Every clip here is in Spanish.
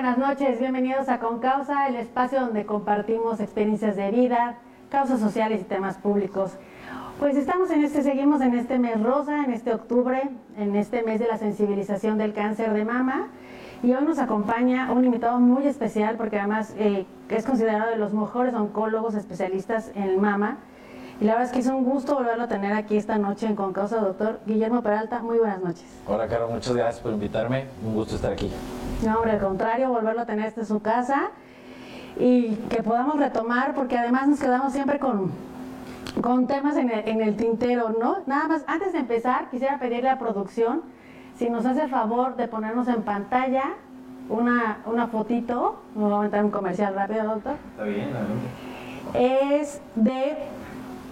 buenas noches, bienvenidos a Con Causa, el espacio donde compartimos experiencias de vida, causas sociales y temas públicos. Pues estamos en este, seguimos en este mes rosa, en este octubre, en este mes de la sensibilización del cáncer de mama. Y hoy nos acompaña un invitado muy especial porque además eh, es considerado de los mejores oncólogos especialistas en mama. Y la verdad es que es un gusto volverlo a tener aquí esta noche en Con Causa, doctor Guillermo Peralta. Muy buenas noches. Hola, Caro, muchas gracias por invitarme. Un gusto estar aquí. No, hombre, al contrario, volverlo a tener este en su casa y que podamos retomar, porque además nos quedamos siempre con, con temas en el, en el tintero, ¿no? Nada más, antes de empezar, quisiera pedirle a producción si nos hace el favor de ponernos en pantalla una, una fotito, nos vamos a meter un comercial rápido, doctor. Está bien, Es de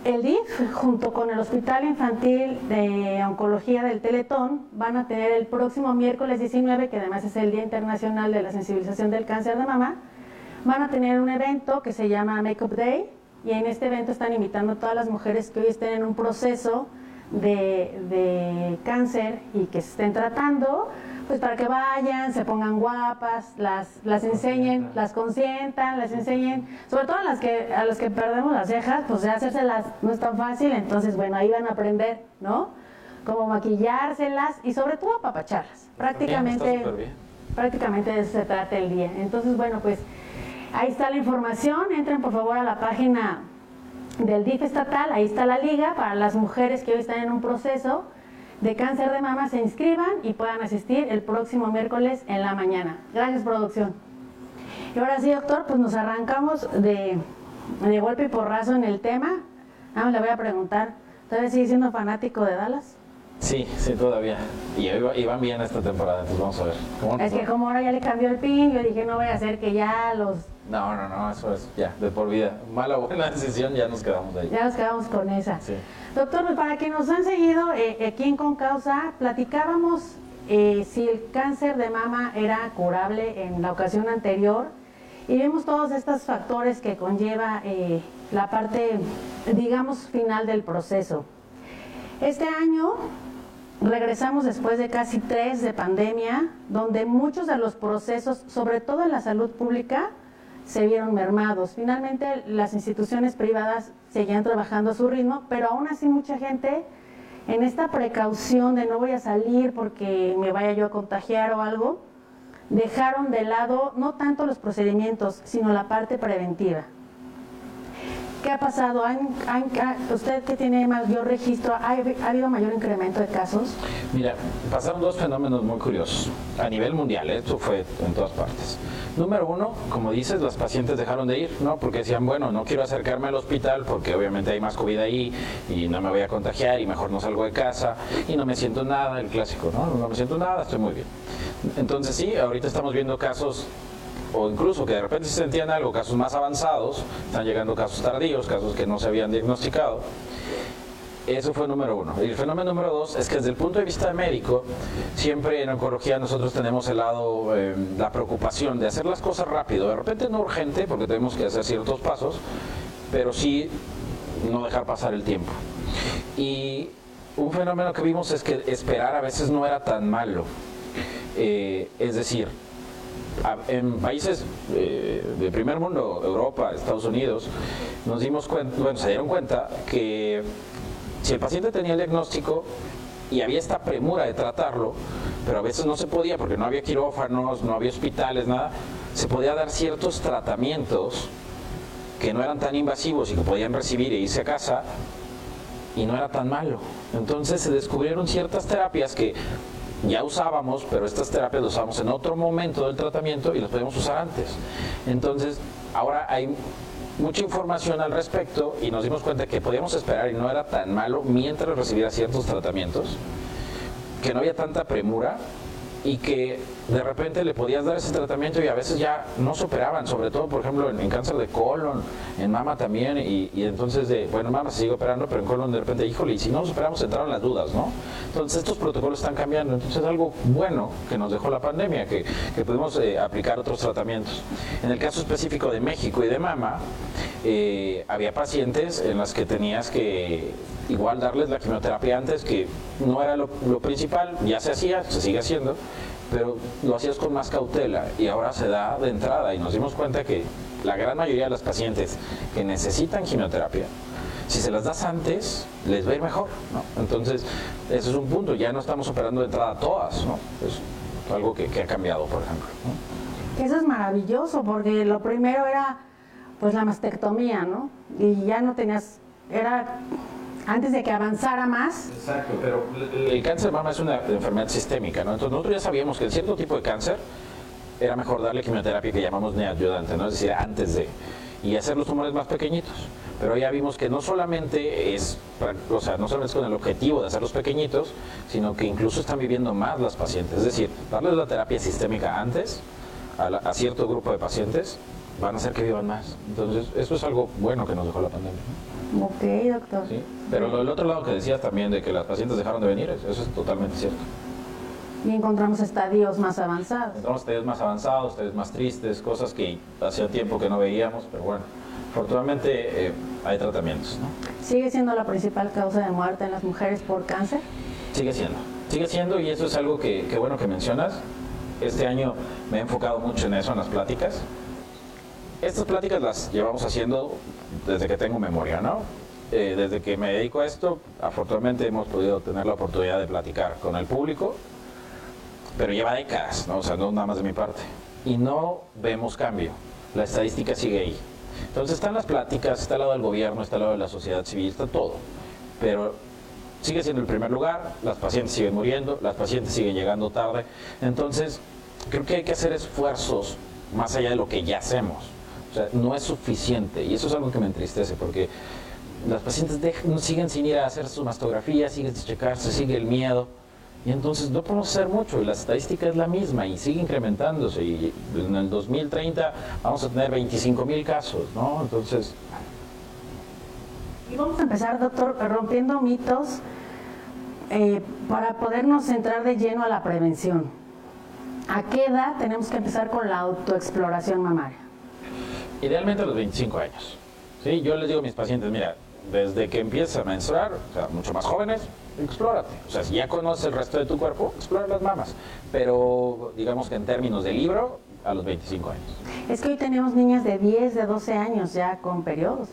el DIF, junto con el Hospital Infantil de Oncología del Teletón, van a tener el próximo miércoles 19, que además es el Día Internacional de la Sensibilización del Cáncer de Mama, van a tener un evento que se llama Makeup Day, y en este evento están invitando a todas las mujeres que hoy estén en un proceso de, de cáncer y que se estén tratando pues para que vayan, se pongan guapas, las, las enseñen, las consientan, las enseñen, sobre todo a las que, a las que perdemos las cejas, pues hacérselas no es tan fácil, entonces bueno, ahí van a aprender, ¿no? Cómo maquillárselas y sobre todo apapacharlas. Prácticamente, prácticamente de eso se trata el día. Entonces, bueno, pues ahí está la información, entren por favor a la página del DIF estatal, ahí está la liga para las mujeres que hoy están en un proceso de cáncer de mama se inscriban y puedan asistir el próximo miércoles en la mañana. Gracias, producción. Y ahora sí, doctor, pues nos arrancamos de, de golpe y porrazo en el tema. Ah, le voy a preguntar, ¿todavía sigue siendo fanático de Dallas? Sí, sí, todavía. Y iban bien esta temporada, entonces vamos a ver. es que como ahora ya le cambió el pin, yo dije, no voy a hacer que ya los... No, no, no, eso es ya, de por vida. Mala o buena decisión, ya nos quedamos ahí. Ya nos quedamos con esa. Sí. Doctor, pues, para quienes nos han seguido eh, aquí en Concausa, platicábamos eh, si el cáncer de mama era curable en la ocasión anterior y vemos todos estos factores que conlleva eh, la parte, digamos, final del proceso. Este año regresamos después de casi tres de pandemia, donde muchos de los procesos, sobre todo en la salud pública, se vieron mermados. Finalmente las instituciones privadas seguían trabajando a su ritmo, pero aún así mucha gente en esta precaución de no voy a salir porque me vaya yo a contagiar o algo, dejaron de lado no tanto los procedimientos, sino la parte preventiva. ¿Qué ha pasado? usted que tiene mayor registro, ¿ha, habido mayor incremento de casos? Mira, pasaron dos fenómenos muy curiosos. A nivel mundial, ¿eh? esto fue en todas partes. Número uno, como dices, las pacientes dejaron de ir, ¿no? Porque decían, bueno, no quiero acercarme al hospital porque obviamente hay más COVID ahí y no me voy a contagiar y mejor no salgo de casa y no me siento nada, el clásico, ¿no? No me siento nada, estoy muy bien. Entonces sí, ahorita estamos viendo casos o incluso que de repente se sentían algo, casos más avanzados, están llegando casos tardíos, casos que no se habían diagnosticado. Eso fue número uno. Y el fenómeno número dos es que desde el punto de vista médico, siempre en oncología nosotros tenemos el lado, eh, la preocupación de hacer las cosas rápido. De repente no urgente, porque tenemos que hacer ciertos pasos, pero sí no dejar pasar el tiempo. Y un fenómeno que vimos es que esperar a veces no era tan malo. Eh, es decir, en países eh, de primer mundo, Europa, Estados Unidos, nos dimos cuenta, bueno, se dieron cuenta que si el paciente tenía el diagnóstico y había esta premura de tratarlo, pero a veces no se podía porque no había quirófanos, no había hospitales, nada, se podía dar ciertos tratamientos que no eran tan invasivos y que podían recibir e irse a casa y no era tan malo. Entonces se descubrieron ciertas terapias que ya usábamos, pero estas terapias las usamos en otro momento del tratamiento y las podemos usar antes. Entonces, ahora hay mucha información al respecto y nos dimos cuenta que podíamos esperar y no era tan malo mientras recibiera ciertos tratamientos, que no había tanta premura y que de repente le podías dar ese tratamiento y a veces ya no superaban, sobre todo, por ejemplo, en, cáncer de colon, en mama también, y, entonces, de, bueno, en mama se sigue operando, pero en colon de repente, híjole, y si no superamos, entraron las dudas, ¿no? Entonces, estos protocolos están cambiando, entonces es algo bueno que nos dejó la pandemia, que, que pudimos eh, aplicar otros tratamientos. En el caso específico de México y de mama, eh, había pacientes en las que tenías que igual darles la quimioterapia antes, que no era lo, lo principal, ya se hacía, se sigue haciendo, pero lo hacías con más cautela y ahora se da de entrada y nos dimos cuenta que la gran mayoría de las pacientes que necesitan quimioterapia, si se las das antes, les va ir mejor. ¿no? Entonces, ese es un punto, ya no estamos operando de entrada todas, ¿no? es algo que, ha cambiado, por ejemplo. Eso es maravilloso, porque lo primero era pues la mastectomía, ¿no? Y ya no tenías, era antes de que avanzara más. Exacto, pero el cáncer mama es una enfermedad sistémica, ¿no? Entonces nosotros ya sabíamos que cierto tipo de cáncer era mejor darle quimioterapia que llamamos neoayudante, ¿no? Es decir, antes de y hacer los tumores más pequeñitos. Pero ya vimos que no solamente es, o sea, no solamente es con el objetivo de hacerlos pequeñitos, sino que incluso están viviendo más las pacientes. Es decir, darles la terapia sistémica antes a cierto grupo de pacientes van a hacer que vivan más. Entonces, eso es algo bueno que nos dejó la pandemia. Ok, doctor. Sí, pero lo del otro lado que decías también de que las pacientes dejaron de venir, eso es totalmente cierto. Y encontramos estadios más avanzados. Encontramos estadios más avanzados, estadios más tristes, cosas que hacía tiempo que no veíamos, pero bueno, afortunadamente eh, hay tratamientos. ¿no? ¿Sigue siendo la principal causa de muerte en las mujeres por cáncer? Sigue siendo, sigue siendo y eso es algo que, que bueno que mencionas. Este año me he enfocado mucho en eso, en las pláticas. Estas pláticas las llevamos haciendo desde que tengo memoria, ¿no? Eh, desde que me dedico a esto, afortunadamente hemos podido tener la oportunidad de platicar con el público, pero lleva décadas, ¿no? O sea, no nada más de mi parte. Y no vemos cambio. La estadística sigue ahí. Entonces están las pláticas, está al lado del gobierno, está al lado de la sociedad civil, está todo. Pero sigue siendo el primer lugar, las pacientes siguen muriendo, las pacientes siguen llegando tarde. Entonces, creo que hay que hacer esfuerzos más allá de lo que ya hacemos. Sea, no es suficiente. Y eso es algo que me entristece, porque las pacientes siguen sin ir a hacer su mastografía, siguen sin checarse, sigue el miedo. Y entonces no podemos hacer mucho, la estadística es la misma y sigue incrementándose. Y en el 2030 vamos a tener 25 mil casos, ¿no? Entonces. Y vamos a empezar, doctor, rompiendo mitos eh, para podernos centrar de lleno a la prevención. ¿A qué edad tenemos que empezar con la autoexploración mamaria? Idealmente a los 25 años. ¿sí? Yo les digo a mis pacientes, mira, desde que empiezas a menstruar, o sea, mucho más jóvenes, explórate. O sea, si ya conoces el resto de tu cuerpo, explora las mamas. Pero digamos que en términos de libro, a los 25 años. Es que hoy tenemos niñas de 10, de 12 años ya con periodos.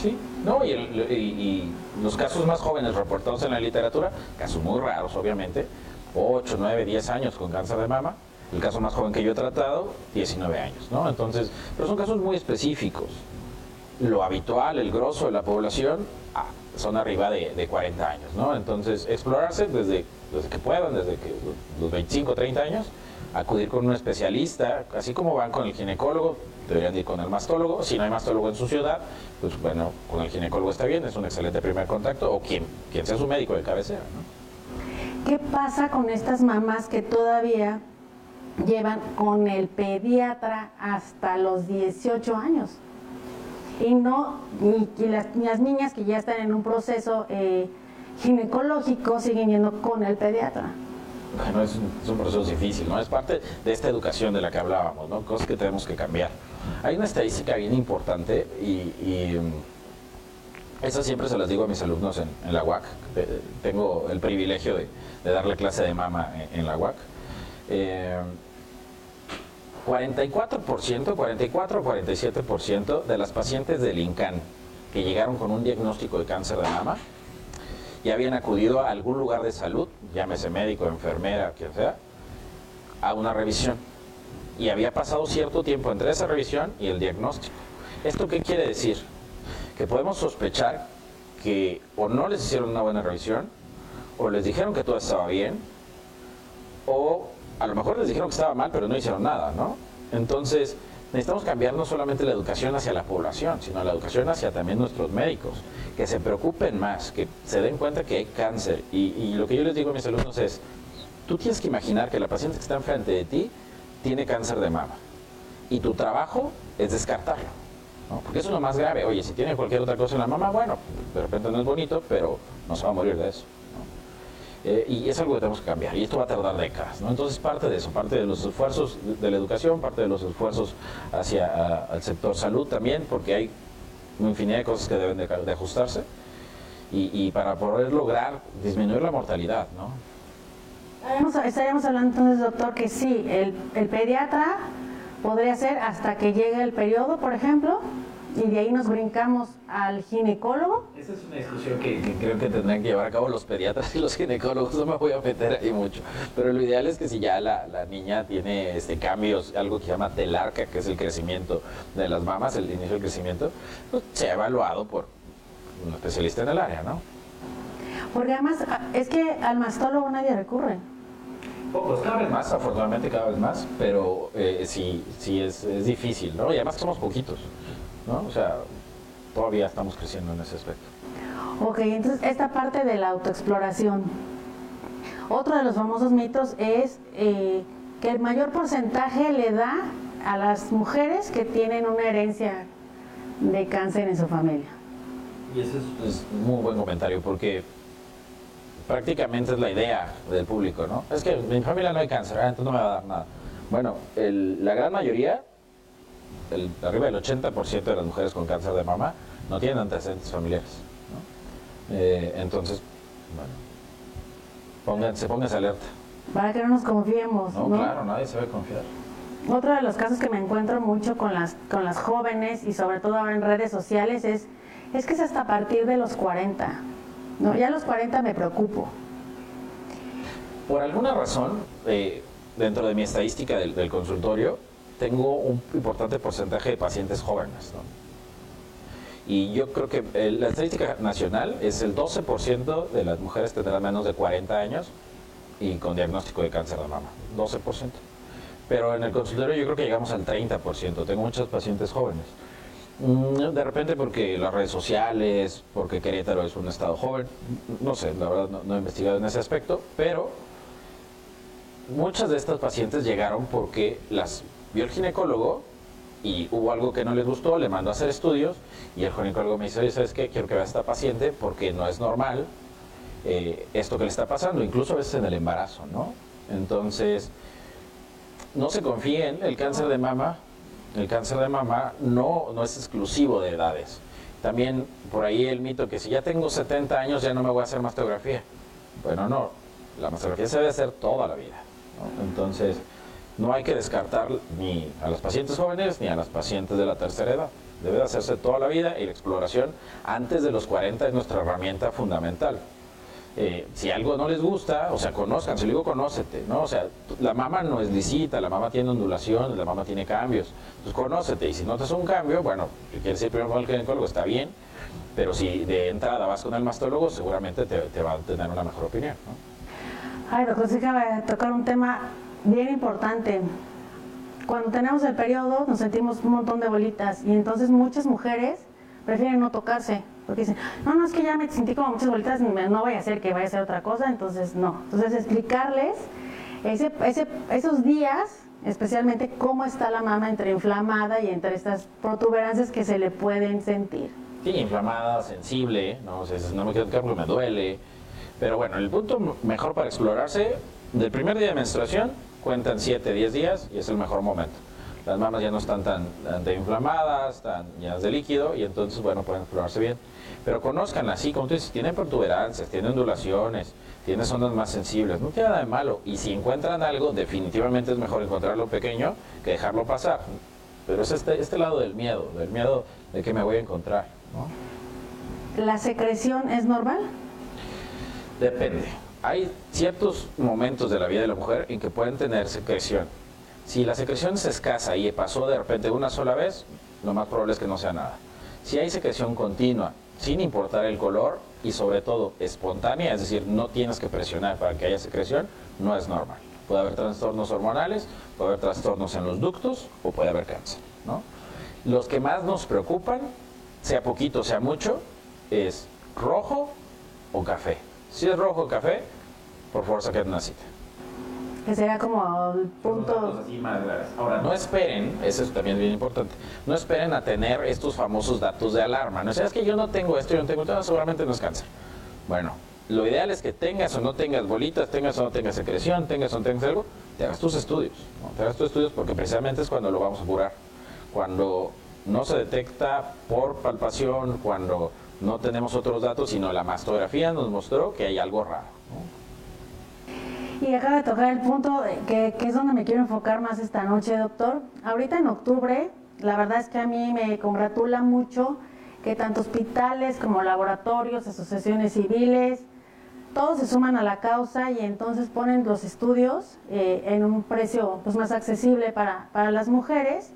Sí, no, y, y, los casos más jóvenes reportados en la literatura, casos muy raros obviamente, 8, 9, 10 años con cáncer de mama, el caso más joven que yo he tratado, 19 años, ¿no? Entonces, pero son casos muy específicos lo habitual, el grosso de la población, ah, son arriba de, 40 años, ¿no? Entonces, explorarse desde, desde que puedan, desde que los 25, 30 años, acudir con un especialista, así como van con el ginecólogo, deberían ir con el mastólogo, si no hay mastólogo en su ciudad, pues bueno, con el ginecólogo está bien, es un excelente primer contacto, o quien, quien sea su médico de cabecera, ¿no? ¿Qué pasa con estas mamás que todavía llevan con el pediatra hasta los 18 años? y no y, las, niñas que ya están en un proceso eh, ginecológico siguen yendo con el pediatra. Bueno, es un, proceso difícil, ¿no? Es parte de esta educación de la que hablábamos, ¿no? Cosas que tenemos que cambiar. Hay una estadística bien importante y, mm, esa siempre se las digo a mis alumnos en, la UAC. tengo el privilegio de, darle clase de mama en, la UAC. 44%, 44 o 47% de las pacientes del INCAN que llegaron con un diagnóstico de cáncer de mama y habían acudido a algún lugar de salud, llámese médico, enfermera, quien sea, a una revisión. Y había pasado cierto tiempo entre esa revisión y el diagnóstico. ¿Esto qué quiere decir? Que podemos sospechar que o no les hicieron una buena revisión, o les dijeron que todo estaba bien, o a lo mejor les dijeron que estaba mal, pero no hicieron nada, ¿no? Entonces, necesitamos cambiar no solamente la educación hacia la población, sino la educación hacia también nuestros médicos, que se preocupen más, que se den cuenta que hay cáncer. Y, lo que yo les digo a mis alumnos es, tú tienes que imaginar que la paciente que está enfrente de ti tiene cáncer de mama. Y tu trabajo es descartarlo. Porque eso es lo más grave. Oye, si tiene cualquier otra cosa en la mama, bueno, de repente no es bonito, pero no se va a morir de eso. Eh, y es algo que tenemos que cambiar y esto va a tardar décadas. ¿no? Entonces parte de eso, parte de los esfuerzos de, la educación, parte de los esfuerzos hacia el sector salud también, porque hay una infinidad de cosas que deben de, ajustarse y, para poder lograr disminuir la mortalidad. ¿no? Estaríamos hablando entonces, doctor, que sí, el, el pediatra podría ser hasta que llegue el periodo, por ejemplo, y de ahí nos brincamos al ginecólogo. Esa es una discusión que, creo que tendrán que llevar a cabo los pediatras y los ginecólogos, no me voy a meter ahí mucho, pero lo ideal es que si ya la, la niña tiene este, cambios, algo que se llama telarca, que es el crecimiento de las mamas, el inicio del crecimiento, pues sea evaluado por un especialista en el área, ¿no? Porque además es que al mastólogo nadie recurre. Pocos, cada vez más, afortunadamente cada vez más, pero eh, sí, sí es, es difícil, ¿no? Y además somos poquitos. ¿No? O sea, todavía estamos creciendo en ese aspecto. Ok, entonces esta parte de la autoexploración. Otro de los famosos mitos es eh, que el mayor porcentaje le da a las mujeres que tienen una herencia de cáncer en su familia. Y ese es, un muy buen comentario porque prácticamente es la idea del público, ¿no? Es que en mi familia no hay cáncer, ah, entonces no me va a dar nada. Bueno, la gran mayoría el, arriba del 80% de las mujeres con cáncer de mama no tienen antecedentes familiares. Eh, entonces, bueno, pónganse, pónganse alerta. Para que no nos confiemos. No, claro, nadie se va a confiar. Otro de los casos que me encuentro mucho con las, con las jóvenes y sobre todo ahora en redes sociales es, es que es hasta a partir de los 40. ¿no? Ya a los 40 me preocupo. Por alguna razón, eh, dentro de mi estadística del consultorio, tengo un importante porcentaje de pacientes jóvenes. Y yo creo que eh, la estadística nacional es el 12% de las mujeres tendrán menos de 40 años y con diagnóstico de cáncer de mama. 12%. Pero en el consultorio yo creo que llegamos al 30%. Tengo muchos pacientes jóvenes. Mm, de repente porque las redes sociales, porque Querétaro es un estado joven, no sé, la verdad no he investigado en ese aspecto, pero muchas de estas pacientes llegaron porque las vio el ginecólogo y hubo algo que no les gustó, le mandó a hacer estudios y el ginecólogo me dice, oye, ¿sabes qué? Quiero que vea a esta paciente porque no es normal eh, esto que le está pasando, incluso a veces en el embarazo, ¿no? Entonces, no se confíen, el cáncer de mama, el cáncer de mama no, no es exclusivo de edades. También por ahí el mito que si ya tengo 70 años ya no me voy a hacer mastografía. Bueno, no, la mastografía se debe hacer toda la vida. Entonces, no hay que descartar ni a los pacientes jóvenes ni a las pacientes de la tercera edad. Debe de hacerse toda la vida y la exploración antes de los 40 es nuestra herramienta fundamental. Eh, si algo no les gusta, o sea, conozcan, si digo conócete, ¿no? O sea, la mama no es lisita, la mama tiene ondulaciones, la mama tiene cambios. Entonces, conócete. Y si notas un cambio, bueno, quieres ir primero con el ginecólogo, está bien. Pero si de entrada vas con el mastólogo, seguramente te, va a tener una mejor opinión, ¿no? Ay, doctor, a tocar un tema bien importante. Cuando tenemos el periodo nos sentimos un montón de bolitas y entonces muchas mujeres prefieren no tocarse porque dicen, no, no, es que ya me sentí como muchas bolitas, no vaya a ser que vaya a ser otra cosa, entonces no. Entonces explicarles ese, ese, esos días, especialmente cómo está la mama entre inflamada y entre estas protuberancias que se le pueden sentir. Sí, inflamada, sensible, no, o sea, no me quiero tocar porque me duele, Pero bueno, el punto mejor para explorarse, del primer día de menstruación, cuentan 7, 10 días y es el mejor momento. Las mamas ya no están tan, tan inflamadas, tan llenas de líquido y entonces, bueno, pueden explorarse bien. Pero conozcan así, como tú dices, tienen protuberancias, tienen ondulaciones, tienen zonas más sensibles, no tiene nada de malo. Y si encuentran algo, definitivamente es mejor encontrarlo pequeño que dejarlo pasar. Pero es este, este lado del miedo, del miedo de que me voy a encontrar. ¿La secreción es normal? Depende. Hay ciertos momentos de la vida de la mujer en que pueden tener secreción. Si la secreción es escasa y pasó de repente una sola vez, lo más probable es que no sea nada. Si hay secreción continua, sin importar el color y sobre todo espontánea, es decir, no tienes que presionar para que haya secreción, no es normal. Puede haber trastornos hormonales, puede haber trastornos en los ductos o puede haber cáncer. ¿no? Los que más nos preocupan, sea poquito, sea mucho, es rojo o café. Si es rojo o café, por favor saquen una cita. Que sería como el punto... Ahora, no esperen, eso es también bien importante, no esperen a tener estos famosos datos de alarma. No sé, es que yo no tengo esto, yo no tengo esto, seguramente no es cáncer. Bueno, lo ideal es que tengas o no tengas bolitas, tengas o no tengas secreción, tengas o no tengas algo, te hagas tus estudios. Te hagas tus estudios porque precisamente es cuando lo vamos a curar. Cuando no se detecta por palpación, cuando no tenemos otros datos, sino la mastografía nos mostró que hay algo raro. Y acaba de tocar el punto que, que, es donde me quiero enfocar más esta noche, doctor. Ahorita en octubre, la verdad es que a mí me congratula mucho que tanto hospitales como laboratorios, asociaciones civiles, todos se suman a la causa y entonces ponen los estudios eh, en un precio pues, más accesible para, para las mujeres,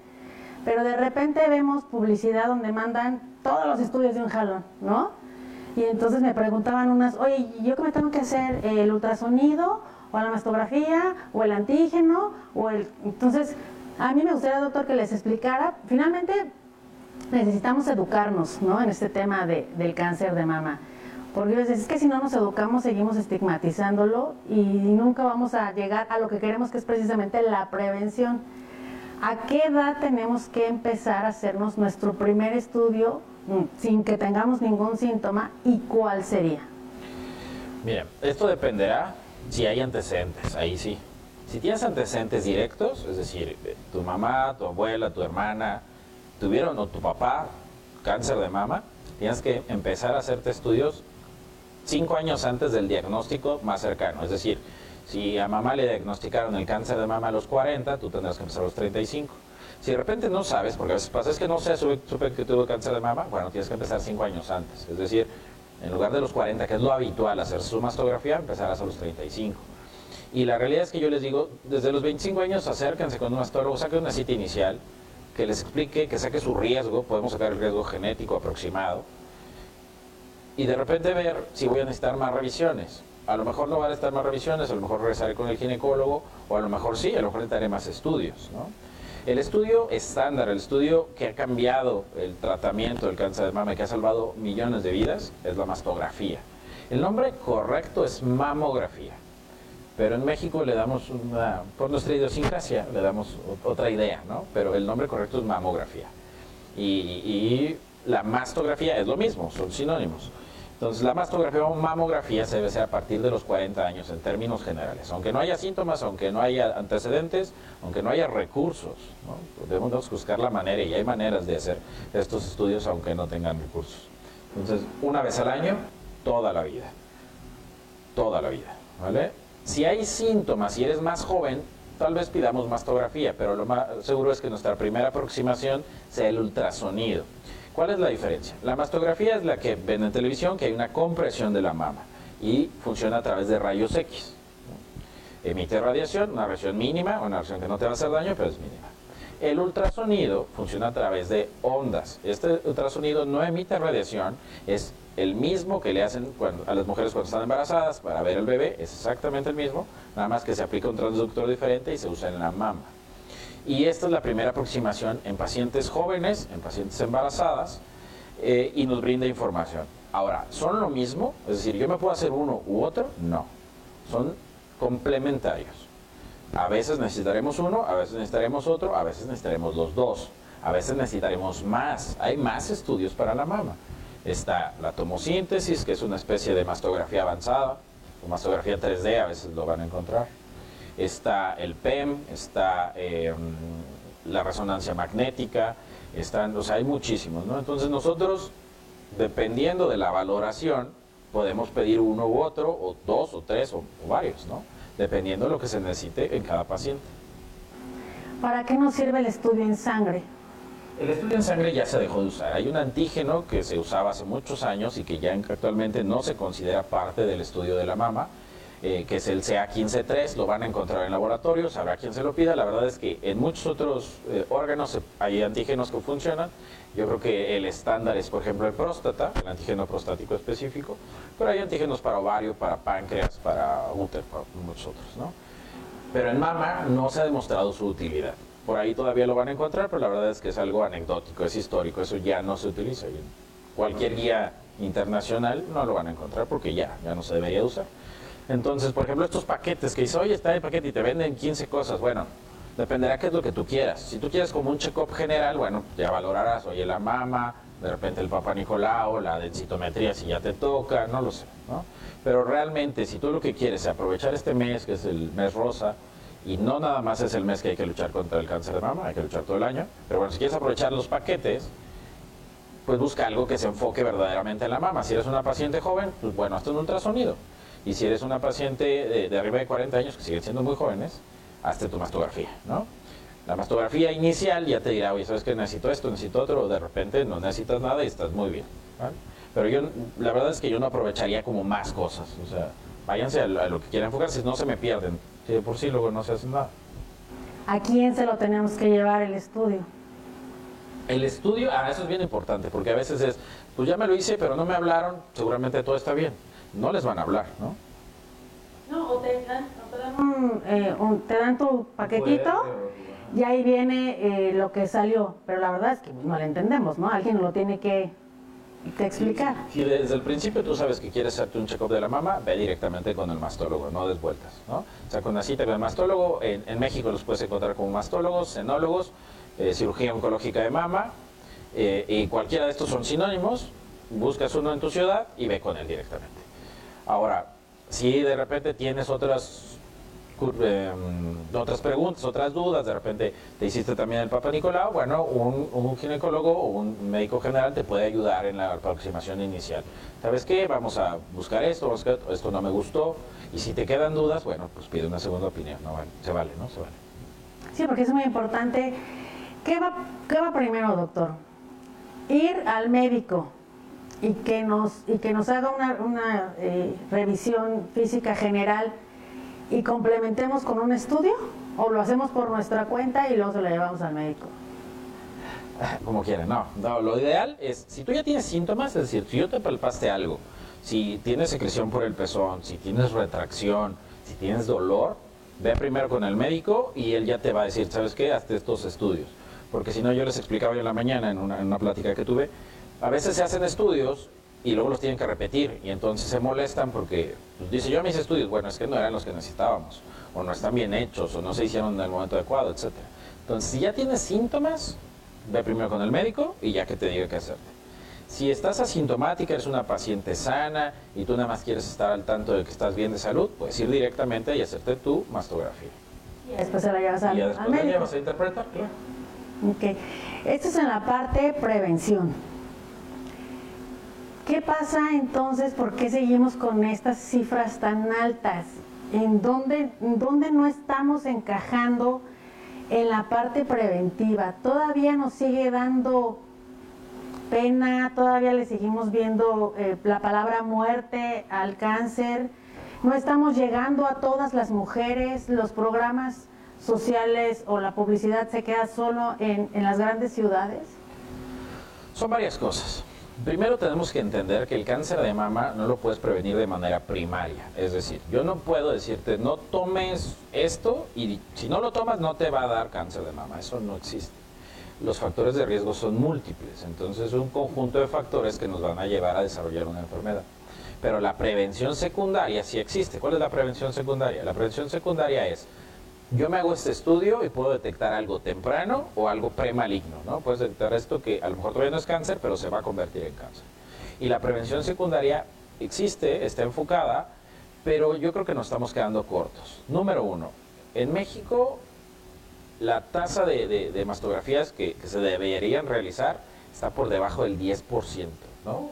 pero de repente vemos publicidad donde mandan todos los estudios de un jalón, ¿no? Y entonces me preguntaban unas, oye, ¿yo qué me tengo que hacer? ¿El ultrasonido o la mastografía o el antígeno? o el Entonces, a mí me gustaría, doctor, que les explicara, finalmente necesitamos educarnos, ¿no? En este tema de, del cáncer de mama. Porque es que si no nos educamos seguimos estigmatizándolo y nunca vamos a llegar a lo que queremos que es precisamente la prevención. ¿A qué edad tenemos que empezar a hacernos nuestro primer estudio mm, sin que tengamos ningún síntoma y cuál sería? Mira, esto dependerá si hay antecedentes, ahí sí. Si tienes antecedentes directos, es decir, tu mamá, tu abuela, tu hermana, tuvieron o tu papá cáncer de mama, tienes que empezar a hacerte estudios cinco años antes del diagnóstico más cercano. Es decir, si a mamá le diagnosticaron el cáncer de mama a los 40, tú tendrás que empezar a los 35. Si de repente no sabes, porque a veces pasa, es que no sé, supe, que tuvo cáncer de mama, bueno, tienes que empezar cinco años antes. Es decir, en lugar de los 40, que es lo habitual hacer su mastografía, empezarás a los 35. Y la realidad es que yo les digo, desde los 25 años acérquense con un mastólogo, saquen una cita inicial, que les explique, que saque su riesgo, podemos sacar el riesgo genético aproximado, y de repente ver si voy a necesitar más revisiones. A lo mejor no van a necesitar más revisiones, a lo mejor regresaré con el ginecólogo, o a lo mejor sí, a lo mejor necesitaré más estudios. El estudio estándar, el estudio que ha cambiado el tratamiento del cáncer de mama y que ha salvado millones de vidas, es la mastografía. El nombre correcto es mamografía, pero en México le damos una, por nuestra idiosincrasia, le damos otra idea, ¿no? Pero el nombre correcto es mamografía. Y, y la mastografía es lo mismo, son sinónimos. Entonces, la mastografía o mamografía se debe hacer a partir de los 40 años en términos generales. Aunque no haya síntomas, aunque no haya antecedentes, aunque no haya recursos, debemos buscar la manera y hay maneras de hacer estos estudios aunque no tengan recursos. Entonces, una vez al año, toda la vida. Toda la vida. ¿vale? Si hay síntomas, si eres más joven, tal vez pidamos mastografía, pero lo más seguro es que nuestra primera aproximación sea el ultrasonido. ¿Cuál es la diferencia? La mastografía es la que ven en televisión, que hay una compresión de la mama y funciona a través de rayos X. Emite radiación, una radiación mínima, una radiación que no te va a hacer daño, pero es mínima. El ultrasonido funciona a través de ondas. Este ultrasonido no emite radiación, es el mismo que le hacen a las mujeres cuando están embarazadas para ver el bebé, es exactamente el mismo, nada más que se aplica un transductor diferente y se usa en la mama. Y esta es la primera aproximación en pacientes jóvenes, en pacientes embarazadas, eh, y nos brinda información. Ahora, ¿son lo mismo? Es decir, ¿yo me puedo hacer uno u otro? No, son complementarios. A veces necesitaremos uno, a veces necesitaremos otro, a veces necesitaremos los dos, a veces necesitaremos más. Hay más estudios para la mama. Está la tomosíntesis, que es una especie de mastografía avanzada, o mastografía 3D, a veces lo van a encontrar. Está el PEM, está em, la resonancia magnética, están, o sea, hay muchísimos, ¿no? Entonces nosotros, dependiendo de la valoración, podemos pedir uno u otro, o dos, o tres, o, o varios, ¿no? Dependiendo de lo que se necesite en cada paciente. ¿Para qué nos sirve el estudio en sangre? El estudio en sangre ya se dejó de usar. Hay un antígeno que se usaba hace muchos años y que ya actualmente no se considera parte del estudio de la mama, eh, que es el CA15-3. Lo van a encontrar en laboratorios, habrá quien se lo pida. La verdad es que en muchos otros eh, órganos hay antígenos que funcionan. Yo creo que el estándar es, por ejemplo, el próstata, el antígeno prostático específico, pero hay antígenos para ovario, para páncreas, para útero, para muchos otros, ¿no? Pero en mama no se ha demostrado su utilidad. Por ahí todavía lo van a encontrar, pero la verdad es que es algo anecdótico, es histórico, eso ya no se utiliza. Cualquier guía internacional no lo van a encontrar porque ya, ya no se debería usar. Entonces, por ejemplo, estos paquetes que dice, oye, está el paquete y te venden 15 cosas, bueno, dependerá qué es lo que tú quieras. Si tú quieres como un check-up general, bueno, ya valorarás, oye, la mama, de repente el papá Nicolau, la densitometría si ya te toca, no lo sé, ¿no? Pero realmente, si tú lo que quieres es aprovechar este mes, que es el mes rosa, y no nada más es el mes que hay que luchar contra el cáncer de mama, hay que luchar todo el año, pero bueno, si quieres aprovechar los paquetes, pues busca algo que se enfoque verdaderamente en la mama. Si eres una paciente joven, pues bueno, hazte un ultrasonido. Y si eres una paciente de, de arriba de 40 años, que siguen siendo muy jóvenes, hazte tu mastografía, ¿no? La mastografía inicial ya te dirá, oye, ¿sabes que necesito esto, necesito otro? O de repente no necesitas nada y estás muy bien. ¿vale? Pero yo, la verdad es que yo no aprovecharía como más cosas. O sea, váyanse a lo, a lo que quieran enfocarse, no se me pierden. Si de por sí luego no se hace nada. ¿A quién se lo tenemos que llevar el estudio? El estudio, ah, eso es bien importante, porque a veces es, pues ya me lo hice, pero no me hablaron, seguramente todo está bien. No les van a hablar, ¿no? No, o te dan, o te dan, un, eh, un- te dan tu paquetito y ahí viene eh, lo que salió. Pero la verdad es que no lo entendemos, ¿no? Alguien lo tiene que, que explicar. Si desde el principio tú sabes que quieres hacerte un check-up de la mama, ve directamente con el mastólogo, no des vueltas, ¿no? O sea, con la cita con el mastólogo, en, en México los puedes encontrar como mastólogos, cenólogos, eh, cirugía oncológica de mama, eh, y cualquiera de estos son sinónimos, buscas uno en tu ciudad y ve con él directamente. Ahora, si de repente tienes otras eh, otras preguntas, otras dudas, de repente te hiciste también el Papa Nicolau, bueno, un, ginecólogo o un médico general te puede ayudar en la aproximación inicial. ¿Sabes qué? Vamos a buscar esto, esto no me gustó, y si te quedan dudas, bueno, pues pide una segunda opinión, no vale, se vale, ¿no? Se vale. Sí, porque es muy importante. ¿Qué va, qué va primero, doctor? Ir al médico y que nos, y que nos haga una, una, eh, revisión física general y complementemos con un estudio o lo hacemos por nuestra cuenta y luego se lo llevamos al médico. Como quieran, no, lo ideal es, si tú ya tienes síntomas, es decir, si yo te palpaste algo, si tienes secreción por el pezón, si tienes retracción, si tienes dolor, ve primero con el médico y él ya te va a decir, ¿sabes qué? Hazte estos estudios. Porque si no, yo les explicaba yo en la mañana en una, en una plática que tuve, a veces se hacen estudios y luego los tienen que repetir y entonces se molestan porque pues, dice, yo mis estudios, bueno, es que no eran los que necesitábamos, o no están bien hechos, o no se hicieron en el momento adecuado, etc. Entonces, si ya tienes síntomas, ve primero con el médico y ya que te diga qué hacerte. Si estás asintomática, eres una paciente sana y tú nada más quieres estar al tanto de que estás bien de salud, puedes ir directamente y hacerte tu mastografía. Y después se la llevas al, y ya al después la médico. llevas a interpretar, claro. Ok. Esto es en la parte prevención. ¿Qué pasa entonces? ¿Por qué seguimos con estas cifras tan altas? ¿En dónde, en dónde no estamos encajando en la parte preventiva? ¿Todavía nos sigue dando pena? ¿Todavía le seguimos viendo eh, la palabra muerte al cáncer? ¿No estamos llegando a todas las mujeres? ¿Los programas sociales o la publicidad se queda solo en, en las grandes ciudades? Son varias cosas. Primero tenemos que entender que el cáncer de mama no lo puedes prevenir de manera primaria. Es decir, yo no puedo decirte, no tomes esto y si no lo tomas no te va a dar cáncer de mama. Eso no existe. Los factores de riesgo son múltiples. Entonces es un conjunto de factores que nos van a llevar a desarrollar una enfermedad. Pero la prevención secundaria sí existe. ¿Cuál es la prevención secundaria? La prevención secundaria es, yo me hago este estudio y puedo detectar algo temprano o algo premaligno, ¿no? Puedes detectar esto que a lo mejor todavía no es cáncer, pero se va a convertir en cáncer. Y la prevención secundaria existe, está enfocada pero yo creo que nos estamos quedando cortos. Número uno, en México la tasa de, mastografías que, que, se deberían realizar está por debajo del 10%, ¿no?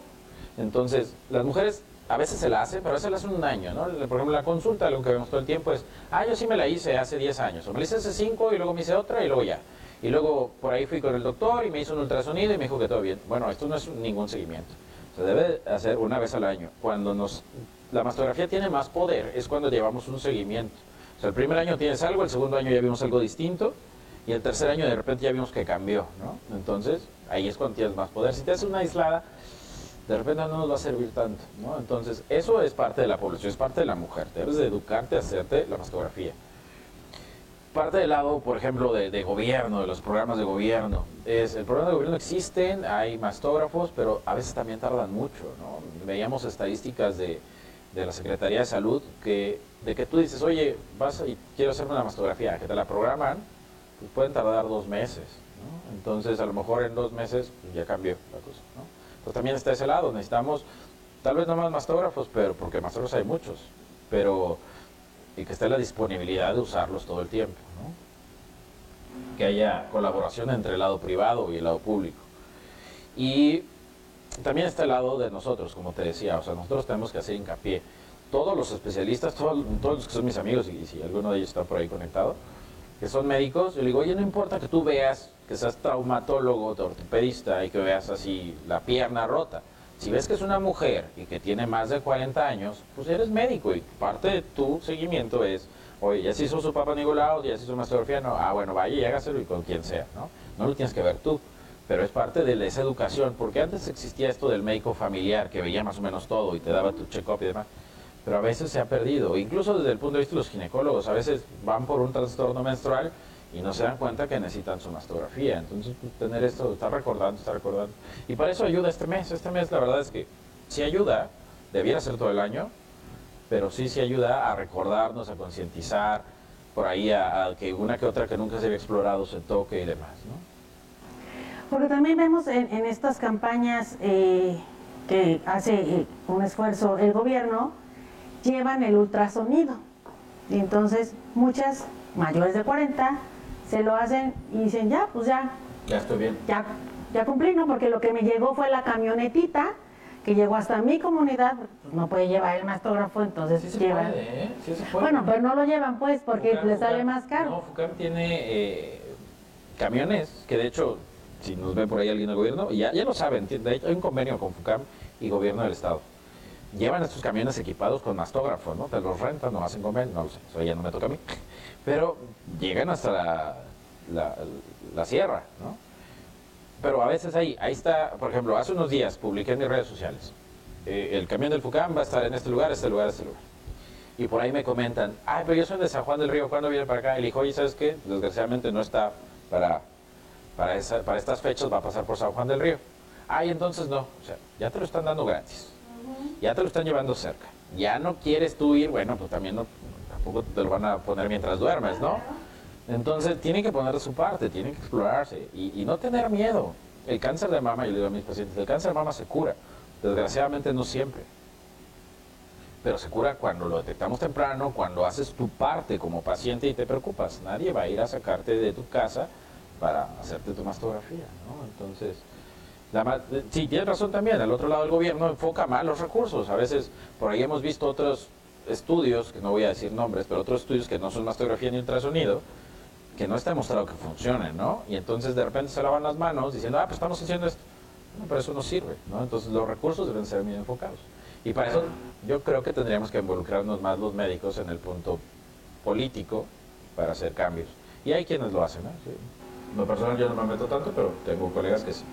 Entonces, las mujeres a veces se la hacen, pero a veces la hacen un año, ¿no? Por ejemplo, la consulta, lo que vemos todo el tiempo es, ah, yo sí me la hice hace 10 años, o me la hice hace 5 y luego me hice otra y luego ya. Y luego por ahí fui con el doctor y me hizo un ultrasonido y me dijo que todo bien. Bueno, esto no es ningún seguimiento. Se debe hacer una vez al año. Cuando nos, la mastografía tiene más poder es cuando llevamos un seguimiento. O sea, el primer año tienes algo, el segundo año ya vimos algo distinto y el tercer año de repente ya vimos que cambió, ¿no? Entonces, ahí es cuando tienes más poder. Si te haces una aislada, de repente no nos va a servir tanto, ¿no? Entonces, eso es parte de la población, es parte de la mujer. Debes de educarte a hacerte la mastografía parte del lado, por ejemplo, de, gobierno, de los programas de gobierno, es el programa de gobierno existen, hay mastógrafos, pero a veces también tardan mucho, ¿no? Veíamos estadísticas de, de la Secretaría de Salud que de que tú dices, oye, vas y quiero hacerme una mastografía, que te la programan, pues pueden tardar dos meses, ¿no? Entonces, a lo mejor en dos meses pues, ya cambió la cosa, también está ese lado, necesitamos tal vez no más mastógrafos, pero porque mastógrafos hay muchos, pero y que esté la disponibilidad de usarlos todo el tiempo. ¿no? Que haya colaboración entre el lado privado y el lado público. Y también está el lado de nosotros, como te decía, o sea, nosotros tenemos que hacer hincapié. Todos los especialistas, todos, todos los que son mis amigos, y si alguno de ellos está por ahí conectado, que son médicos, yo le digo, oye, no importa que tú veas, que seas traumatólogo, ortopedista y que veas así la pierna rota si ves que es una mujer y que tiene más de 40 años, pues eres médico y parte de tu seguimiento es, oye, ya se hizo su papá Nicolau, ya se hizo mastografía, no, ah, bueno, vaya y hágaselo y con quien sea, ¿no? No lo tienes que ver tú, pero es parte de esa educación, porque antes existía esto del médico familiar que veía más o menos todo y te daba tu check-up y demás, pero a veces se ha perdido, incluso desde el punto de vista de los ginecólogos, a veces van por un trastorno menstrual y no se dan cuenta que necesitan su mastografía. Entonces, pues, tener esto, estar recordando, estar recordando. Y para eso ayuda este mes. Este mes, la verdad es que sí ayuda, debiera ser todo el año, pero sí, sí ayuda a recordarnos, a concientizar, por ahí a, que una que otra que nunca se había explorado se toque y demás, ¿no? Porque también vemos en, estas campañas eh, que hace eh, un esfuerzo el gobierno, llevan el ultrasonido. Y entonces muchas mayores de 40 se lo hacen y dicen, ya, pues ya. Ya estoy bien. Ya, ya cumplí, ¿no? Porque lo que me llegó fue la camionetita que llegó hasta mi comunidad, pues no puede llevar el mastógrafo, entonces sí se lleva. Puede, ¿eh? Sí se puede. Bueno, pero no lo llevan pues porque les sale más caro. No, FUCAM tiene eh, camiones que de hecho, si nos ve por ahí alguien del gobierno, ya, ya lo saben, de hecho hay un convenio con FUCAM y gobierno del estado. Llevan estos camiones equipados con mastógrafo, ¿no? Te los rentan, no hacen convenio, no lo sé, eso ya no me toca a mí pero llegan hasta la, sierra, ¿no? Pero a veces ahí, ahí está, por ejemplo, hace unos días publiqué en mis redes sociales, eh, el camión del FUCAM va a estar en este lugar, este lugar, este lugar. Y por ahí me comentan, ay, pero yo soy de San Juan del Río, ¿cuándo viene para acá? Y le dijo, oye, ¿sabes qué? Desgraciadamente no está para, para, para estas fechas, va a pasar por San Juan del Río. Ay, entonces no, o sea, ya te lo están dando gratis, ya te lo están llevando cerca. Ya no quieres tú ir, bueno, pues también no, te lo van a poner mientras duermes, ¿no? Entonces tienen que poner de su parte, tienen que explorarse y, no tener miedo. El cáncer de mama, yo le digo a mis pacientes, el cáncer de mama se cura. Desgraciadamente no siempre. Pero se cura cuando lo detectamos temprano, cuando haces tu parte como paciente y te preocupas. Nadie va a ir a sacarte de tu casa para hacerte tu mastografía, ¿no? Entonces, sí, tienes razón también, al otro lado del gobierno enfoca mal los recursos. A veces por ahí hemos visto otros estudios, que no voy a decir nombres, pero otros estudios que no son mastografía ni ultrasonido, que no está demostrado que funcionen, ¿no? Y entonces de repente se lavan las manos diciendo, ah, pues estamos haciendo esto. No, pero eso no sirve, ¿no? Entonces los recursos deben ser bien enfocados. Y para eso yo creo que tendríamos que involucrarnos más los médicos en el punto político para hacer cambios. Y hay quienes lo hacen, ¿no? Sí. Lo personal yo no me meto tanto, pero tengo colegas que sí.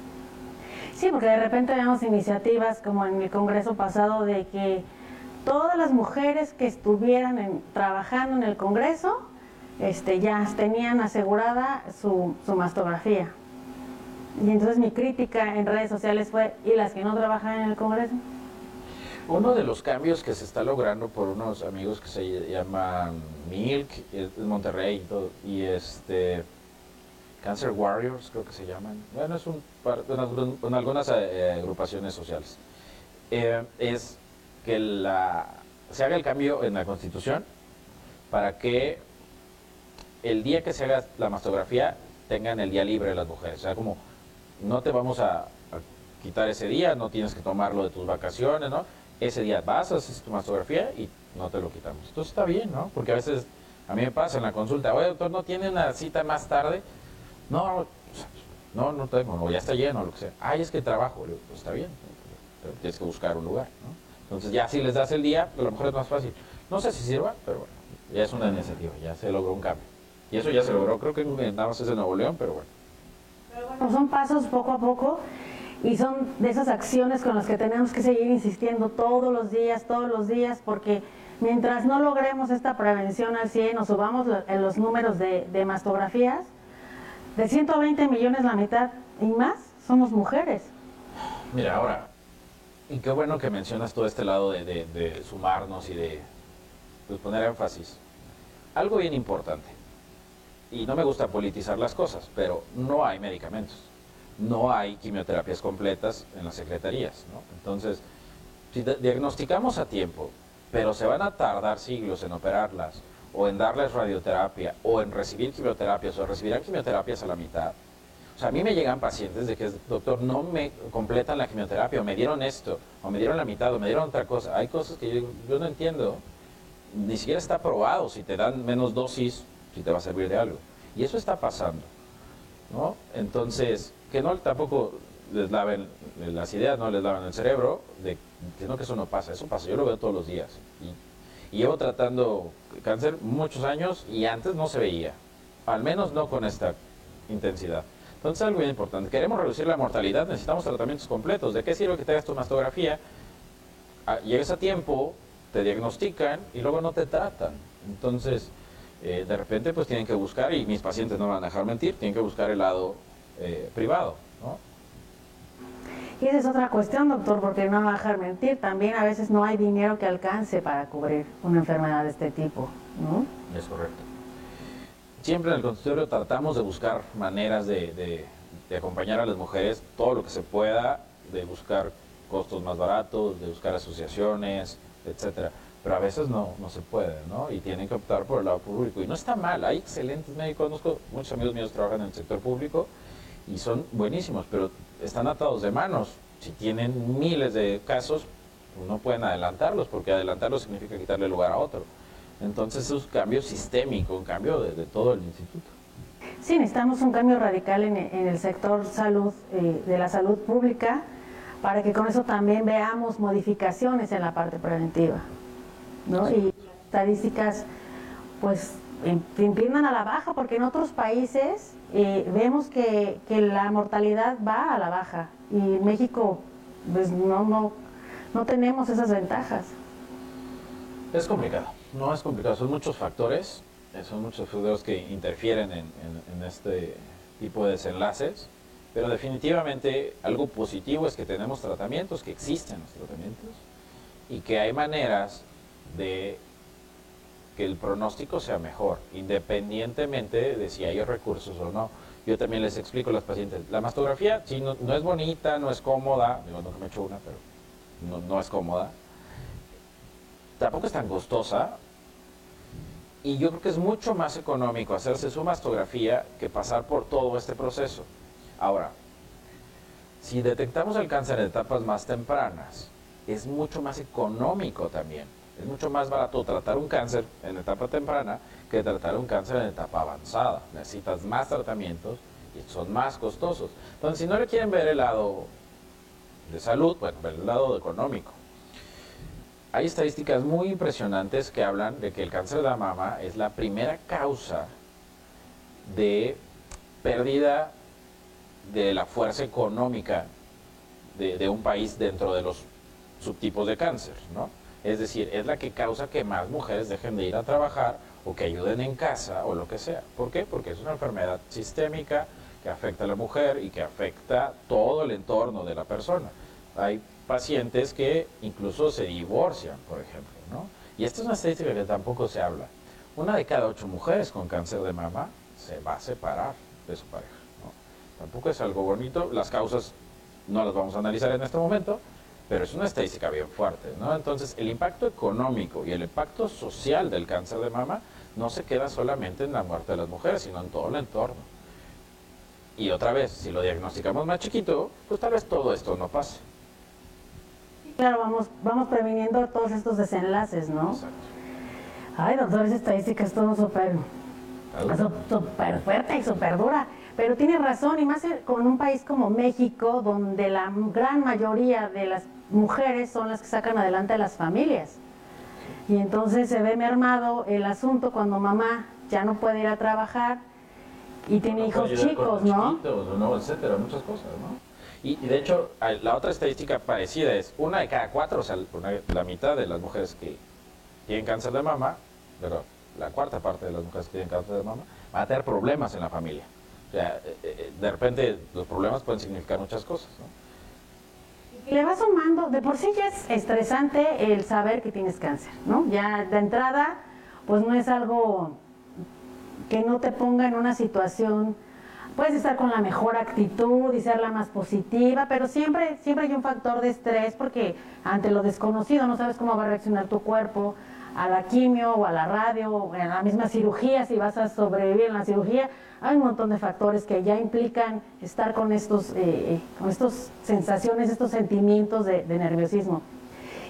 Sí, porque de repente vemos iniciativas como en el Congreso pasado de que todas las mujeres que estuvieran trabajando en el Congreso este, ya tenían asegurada su, mastografía. Y entonces mi crítica en redes sociales fue, ¿y las que no trabajan en el Congreso? Uno de los cambios que se está logrando por unos amigos que se llaman Milk, en Monterrey y, todo, y este Cancer Warriors creo que se llaman, bueno, es un en, algunas eh, agrupaciones sociales, eh, es que la se haga el cambio en la Constitución para que el día que se haga la mastografía tengan el día libre las mujeres. O sea, como no te vamos a, quitar ese día, no tienes que tomarlo de tus vacaciones, ¿no? Ese día vas, haces tu mastografía y no te lo quitamos. Entonces está bien, ¿no? Porque a veces a mí me pasa en la consulta, oye doctor, ¿no tiene una cita más tarde? No, no, no tengo, no, ya está lleno, lo que sea. Ay, es que trabajo, pues está bien, tienes que buscar un lugar, ¿no? Entonces ya si les das el día, a lo mejor es más fácil. No sé si sirva, pero bueno, ya es una iniciativa, ya se logró un cambio. Y eso ya se logró, creo que nada más es en Nuevo León, pero bueno. Pero bueno, son pasos poco a poco y son de esas acciones con las que tenemos que seguir insistiendo todos los días, todos los días, porque mientras no logremos esta prevención al 100 o subamos en los números de, de mastografías, de 120 millones la mitad y más somos mujeres. Mira, ahora, y qué bueno que mencionas todo este lado de, de, sumarnos y de pues, poner énfasis. Algo bien importante, y no me gusta politizar las cosas, pero no hay medicamentos, no hay quimioterapias completas en las secretarías. Entonces, si diagnosticamos a tiempo, pero se van a tardar siglos en operarlas, o en darles radioterapia, o en recibir quimioterapias, o recibirán quimioterapias a la mitad. O sea, a mí me llegan pacientes de que, doctor, no me completan la quimioterapia, o me dieron esto, o me dieron la mitad, o me dieron otra cosa. Hay cosas que yo, yo no entiendo. Ni siquiera está probado si te dan menos dosis, si te va a servir de algo. Y eso está pasando. ¿no? Entonces, que no tampoco les laven las ideas, no les laven el cerebro, de que no que eso no pasa, eso pasa, yo lo veo todos los días. Y, y llevo tratando cáncer muchos años y antes no se veía, al menos no con esta intensidad. Entonces, algo bien importante, queremos reducir la mortalidad, necesitamos tratamientos completos. ¿De qué sirve que te hagas tu mastografía? Ah, llegues a tiempo, te diagnostican y luego no te tratan. Entonces, eh, de repente pues tienen que buscar, y mis pacientes no van a dejar mentir, tienen que buscar el lado eh, privado. ¿no? Y esa es otra cuestión, doctor, porque no va a dejar mentir. También a veces no hay dinero que alcance para cubrir una enfermedad de este tipo. ¿no? Es correcto. Siempre en el consultorio tratamos de buscar maneras de, acompañar a las mujeres todo lo que se pueda, de buscar costos más baratos, de buscar asociaciones, etcétera pero a veces no, no se puede, ¿no? Y tienen que optar por el lado público. Y no está mal, hay excelentes médicos, conozco muchos amigos míos que trabajan en el sector público y son buenísimos, pero están atados de manos. Si tienen miles de casos, no pueden adelantarlos, porque adelantarlos significa quitarle lugar a otro. Entonces es un cambio sistémico, un cambio de, de todo el instituto. Sí, necesitamos un cambio radical en, en el sector salud, eh, de la salud pública, para que con eso también veamos modificaciones en la parte preventiva. ¿no? Y estadísticas, pues, inclinan a la baja, porque en otros países eh, vemos que, que, la mortalidad va a la baja y en México, pues, no, no, no tenemos esas ventajas. Es complicado, no es complicado, son muchos factores, son muchos factores que interfieren en, este tipo de desenlaces, pero definitivamente algo positivo es que tenemos tratamientos, que existen los tratamientos y que hay maneras de que el pronóstico sea mejor, independientemente de si hay recursos o no. Yo también les explico a las pacientes, la mastografía sí, no, no, es bonita, no es cómoda, digo, no me he hecho una, pero no, no es cómoda, tampoco es tan costosa, y yo creo que es mucho más económico hacerse su mastografía que pasar por todo este proceso. Ahora, si detectamos el cáncer en etapas más tempranas, es mucho más económico también. Es mucho más barato tratar un cáncer en etapa temprana que tratar un cáncer en etapa avanzada. Necesitas más tratamientos y son más costosos. Entonces, si no le quieren ver el lado de salud, bueno, ver el lado económico. Hay estadísticas muy impresionantes que hablan de que el cáncer de la mama es la primera causa de pérdida de la fuerza económica de, un país dentro de los subtipos de cáncer, ¿no? Es decir, es la que causa que más mujeres dejen de ir a trabajar o que ayuden en casa o lo que sea. ¿Por qué? Porque es una enfermedad sistémica que afecta a la mujer y que afecta todo el entorno de la persona. Hay pacientes que incluso se divorcian, por ejemplo, ¿no? Y esta es una estadística que tampoco se habla. Una de cada ocho mujeres con cáncer de mama se va a separar de su pareja, ¿no? Tampoco es algo bonito. Las causas no las vamos a analizar en este momento, pero es una estadística bien fuerte, ¿no? Entonces, el impacto económico y el impacto social del cáncer de mama no se queda solamente en la muerte de las mujeres, sino en todo el entorno. Y otra vez, si lo diagnosticamos más chiquito, pues tal vez todo esto no pase. Claro, vamos, vamos previniendo todos estos desenlaces, ¿no? Exacto. Ay, doctor, esa estadística es todo súper súper fuerte y súper dura. Pero tiene razón, y más con un país como México, donde la gran mayoría de las mujeres son las que sacan adelante a las familias. Y entonces se ve mermado el asunto cuando mamá ya no puede ir a trabajar y tiene hijos chicos, ¿no? ¿no? etcétera, muchas cosas, ¿no? Y, de hecho, la otra estadística parecida es una de cada cuatro, o sea, la mitad de las mujeres que tienen cáncer de mama, pero la cuarta parte de las mujeres que tienen cáncer de mama, van a tener problemas en la familia. O sea, eh, eh, de repente los problemas pueden significar muchas cosas, ¿no? Le va sumando, de por sí ya es estresante el saber que tienes cáncer, ¿no? Ya de entrada, pues no es algo que no te ponga en una situación, puedes estar con la mejor actitud y ser la más positiva, pero siempre, siempre hay un factor de estrés porque ante lo desconocido no sabes cómo va a reaccionar tu cuerpo a la quimio o a la radio o en la misma cirugía, si vas a sobrevivir en la cirugía, hay un montón de factores que ya implican estar con estos, eh, eh, con estos sensaciones, estos sentimientos de nerviosismo.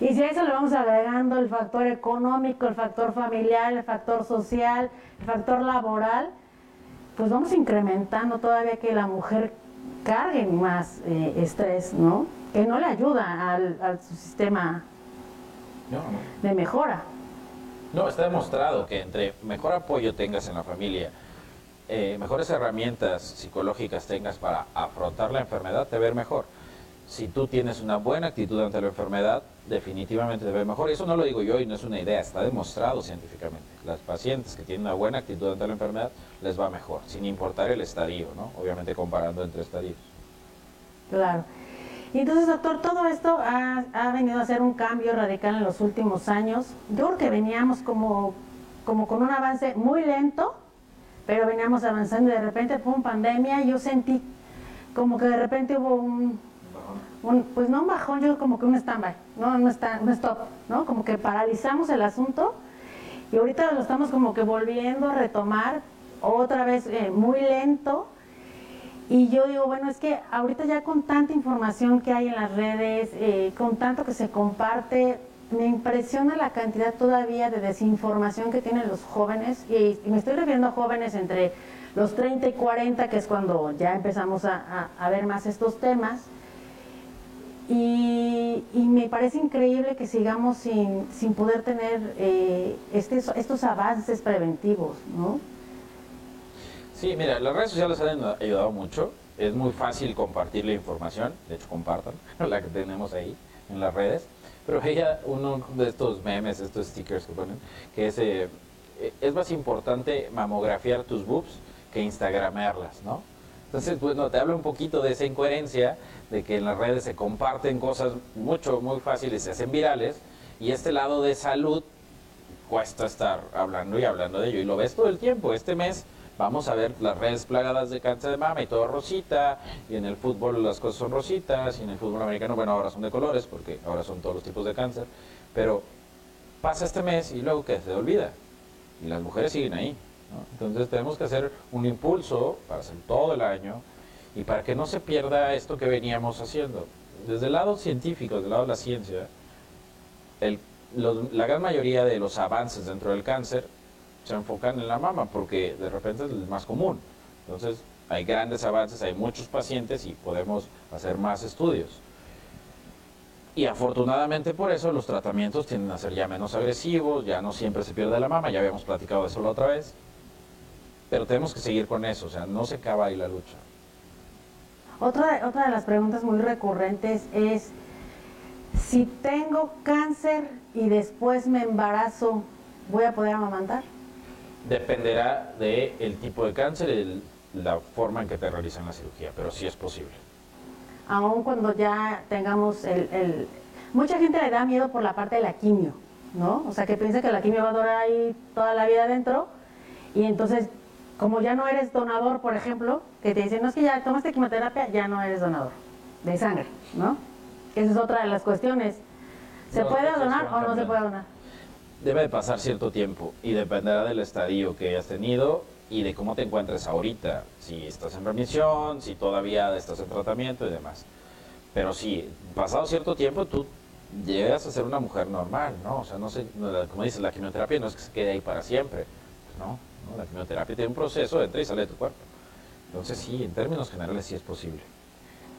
Y si a eso le vamos agregando el factor económico, el factor familiar, el factor social, el factor laboral, pues vamos incrementando todavía que la mujer cargue más eh, estrés, ¿no? Que no le ayuda al, su sistema de mejora. No, está demostrado que entre mejor apoyo tengas en la familia, eh, mejores herramientas psicológicas tengas para afrontar la enfermedad, te ver mejor si tú tienes una buena actitud ante la enfermedad, definitivamente te ve mejor. Y eso no lo digo yo y no es una idea, está demostrado científicamente. Las pacientes que tienen una buena actitud ante la enfermedad les va mejor, sin importar el estadio, ¿no? Obviamente comparando entre estadios. Claro. Y entonces, doctor, todo esto ha, ha, venido a ser un cambio radical en los últimos años. Yo creo que veníamos como, como con un avance muy lento, pero veníamos avanzando y de repente, una pandemia, yo sentí como que de repente hubo un, pues no un bajón, yo como que un stand-by, ¿no? Un, stand, un stop, ¿no? Como que paralizamos el asunto y ahorita lo estamos como que volviendo a retomar otra vez eh, muy lento. Y yo digo, bueno, es que ahorita ya con tanta información que hay en las redes, eh, con tanto que se comparte, me impresiona la cantidad todavía de desinformación que tienen los jóvenes, y, me estoy refiriendo a jóvenes entre los 30 y 40, que es cuando ya empezamos a, a ver más estos temas, y, me parece increíble que sigamos sin, sin poder tener eh, este, estos avances preventivos, ¿no? Sí, mira, las redes sociales han ayudado mucho. Es muy fácil compartir la información, de hecho compartan la que tenemos ahí en las redes. Pero ella, uno de estos memes, estos stickers que ponen, que es, eh, es más importante mamografiar tus boobs que instagramearlas, ¿no? Entonces, bueno, te habla un poquito de esa incoherencia de que en las redes se comparten cosas mucho, muy fáciles, se hacen virales, y este lado de salud cuesta estar hablando y hablando de ello. Y lo ves todo el tiempo. Este mes vamos a ver las redes plagadas de cáncer de mama y todo rosita, y en el fútbol las cosas son rositas, y en el fútbol americano, bueno, ahora son de colores, porque ahora son todos los tipos de cáncer, pero pasa este mes y luego que se olvida, y las mujeres siguen ahí. Entonces tenemos que hacer un impulso para hacer todo el año, y para que no se pierda esto que veníamos haciendo. Desde el lado científico, desde el lado de la ciencia, la gran mayoría de los avances dentro del cáncer se enfocan en la mama porque de repente es el más común. Entonces hay grandes avances, hay muchos pacientes y podemos hacer más estudios. Y afortunadamente por eso los tratamientos tienden a ser ya menos agresivos, ya no siempre se pierde la mama, ya habíamos platicado de eso la otra vez. Pero tenemos que seguir con eso, o sea, no se acaba ahí la lucha. Otra, otra de las preguntas muy recurrentes es, si tengo cáncer y después me embarazo, ¿voy a poder amamantar? Dependerá del tipo de cáncer y la forma en que te realizan la cirugía, pero sí es posible. Aún cuando ya tengamos el, el... Mucha gente le da miedo por la parte de la quimio, ¿no? O sea, que piensa que la quimio va a durar ahí toda la vida adentro y entonces como ya no eres donador, por ejemplo, que te dicen, no es que ya tomaste quimioterapia, ya no eres donador de sangre, ¿no? Esa es otra de las cuestiones. ¿Se No, puede donar o no se puede donar? Debe de pasar cierto tiempo y dependerá del estadio que hayas tenido y de cómo te encuentres ahorita. Si estás en remisión, si todavía estás en tratamiento y demás. Pero sí, pasado cierto tiempo tú llegas a ser una mujer normal, ¿no? O sea, no sé, como dices, la quimioterapia no es que se quede ahí para siempre, ¿no? ¿no? La quimioterapia tiene un proceso, entra y sale de tu cuerpo. Entonces sí, en términos generales sí es posible.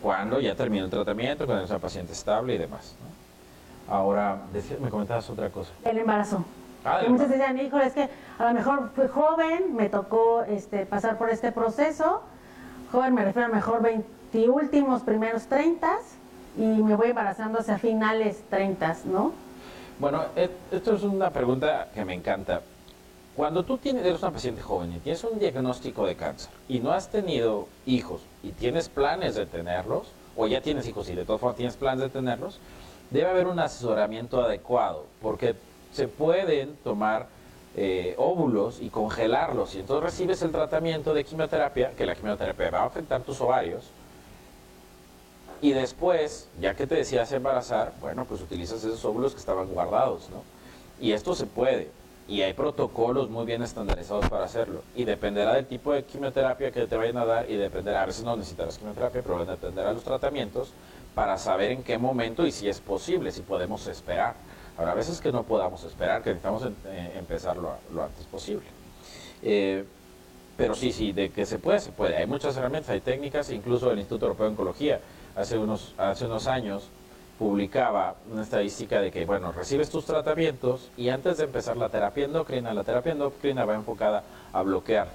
Cuando ya termina el tratamiento, cuando eres una paciente estable y demás, ¿no? Ahora, decía- me comentabas otra cosa. El embarazo. Ah, el embarazo. decían, híjole, es que a lo mejor fui joven, me tocó este, pasar por este proceso. Joven me refiero a lo mejor 20 últimos, primeros 30 y me voy embarazando hacia finales 30, ¿no? Bueno, e- esto es una pregunta que me encanta. Cuando tú tienes, eres una paciente joven y tienes un diagnóstico de cáncer y no has tenido hijos y tienes planes de tenerlos, o ya tienes hijos y de todas formas tienes planes de tenerlos, debe haber un asesoramiento adecuado, porque se pueden tomar eh, óvulos y congelarlos y entonces recibes el tratamiento de quimioterapia, que la quimioterapia va a afectar tus ovarios, y después, ya que te decías embarazar, bueno, pues utilizas esos óvulos que estaban guardados, ¿no? Y esto se puede. Y hay protocolos muy bien estandarizados para hacerlo. Y dependerá del tipo de quimioterapia que te vayan a dar y dependerá, a veces no necesitarás quimioterapia, pero dependerá de los tratamientos para saber en qué momento y si es posible, si podemos esperar. A veces que no podamos esperar, que necesitamos eh, empezar lo, lo antes posible. Eh, pero sí, sí, de que se puede, se puede. Hay muchas herramientas, hay técnicas, incluso el Instituto Europeo de Oncología hace unos, hace unos años publicaba una estadística de que, bueno, recibes tus tratamientos y antes de empezar la terapia endocrina, la terapia endocrina va enfocada a bloquear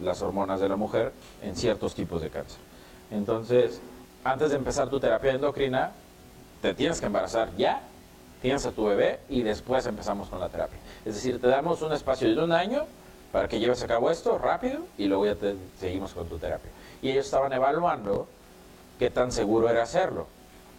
las hormonas de la mujer en ciertos tipos de cáncer. Entonces, antes de empezar tu terapia endocrina, te tienes que embarazar ya, tienes a tu bebé y después empezamos con la terapia. Es decir, te damos un espacio de un año para que lleves a cabo esto rápido y luego ya te, seguimos con tu terapia. Y ellos estaban evaluando qué tan seguro era hacerlo.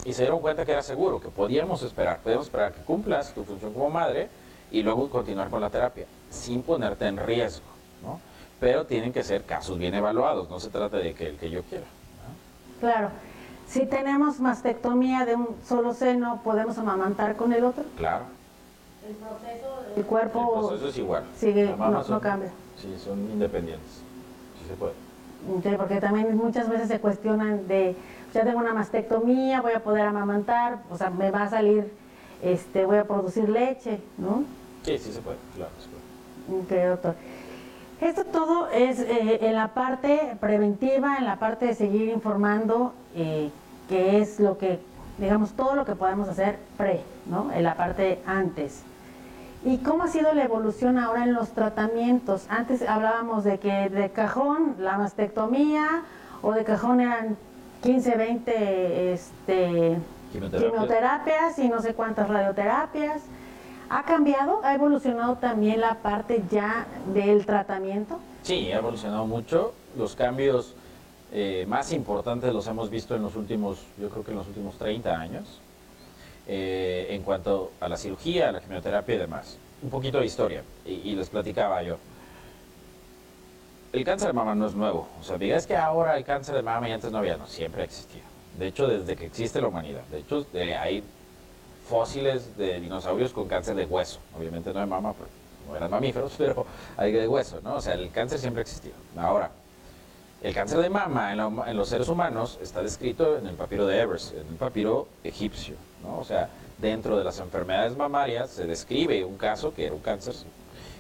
Y se dieron cuenta que era seguro, que podíamos esperar, podíamos esperar que cumplas tu función como madre y luego continuar con la terapia, sin ponerte en riesgo, ¿no? Pero tienen que ser casos bien evaluados, no se trata de que el que yo quiera. ¿no? Claro. Si tenemos mastectomía de un solo seno, ¿podemos amamantar con el otro? Claro. El proceso del El cuerpo proceso es igual. sigue, no- no son- cambia. Sí, son independientes. Sí se puede. Sí, porque también muchas veces se cuestionan de, ya tengo una mastectomía, voy a poder amamantar, o sea, me va a salir, este, voy a producir leche, ¿no? Sí, sí se puede, claro, se puede. Ok, doctor. Esto todo es eh, en la parte preventiva, en la parte de seguir informando, eh, que es lo que, digamos, todo lo que podemos hacer pre, ¿no? En la parte antes. ¿Y cómo ha sido la evolución ahora en los tratamientos? Antes hablábamos de que de cajón la mastectomía o de cajón eran 15, 20 este, Quimioterapias. quimioterapias y no sé cuántas radioterapias. ¿Ha cambiado? ¿Ha evolucionado también la parte ya del tratamiento? Sí, ha evolucionado mucho. Los cambios eh, más importantes los hemos visto en los últimos, yo creo que en los últimos 30 años, eh, en cuanto a la cirugía, a la quimioterapia y demás. Un poquito de historia, y, y les platicaba yo. El cáncer de mama no es nuevo. O sea, diga, es que ahora el cáncer de mama y antes no había, no, siempre ha existido. De hecho, desde que existe la humanidad. De hecho, eh, hay fósiles de dinosaurios con cáncer de hueso. Obviamente no de mama, porque no eran mamíferos, pero hay de hueso, ¿no? O sea, el cáncer siempre ha existido. Ahora, el cáncer de mama en, los seres humanos está descrito en el papiro de Evers, en el papiro egipcio, ¿no? O sea, dentro de las enfermedades mamarias se describe un caso que era un cáncer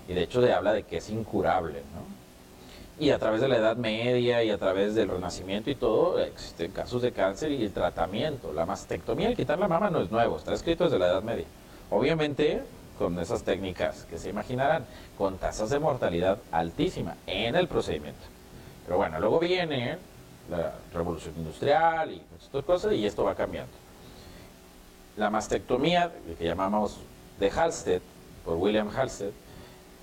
y de hecho se habla de que es incurable, ¿no? Y a través de la Edad Media y a través del Renacimiento y todo, existen casos de cáncer y el tratamiento. La mastectomía, el quitar la mama, no es nuevo, está escrito desde la Edad Media. Obviamente, con esas técnicas que se imaginarán, con tasas de mortalidad altísima en el procedimiento. Pero bueno, luego viene la revolución industrial y estas cosas y esto va cambiando. La mastectomía, que llamamos de Halsted, por William Halsted,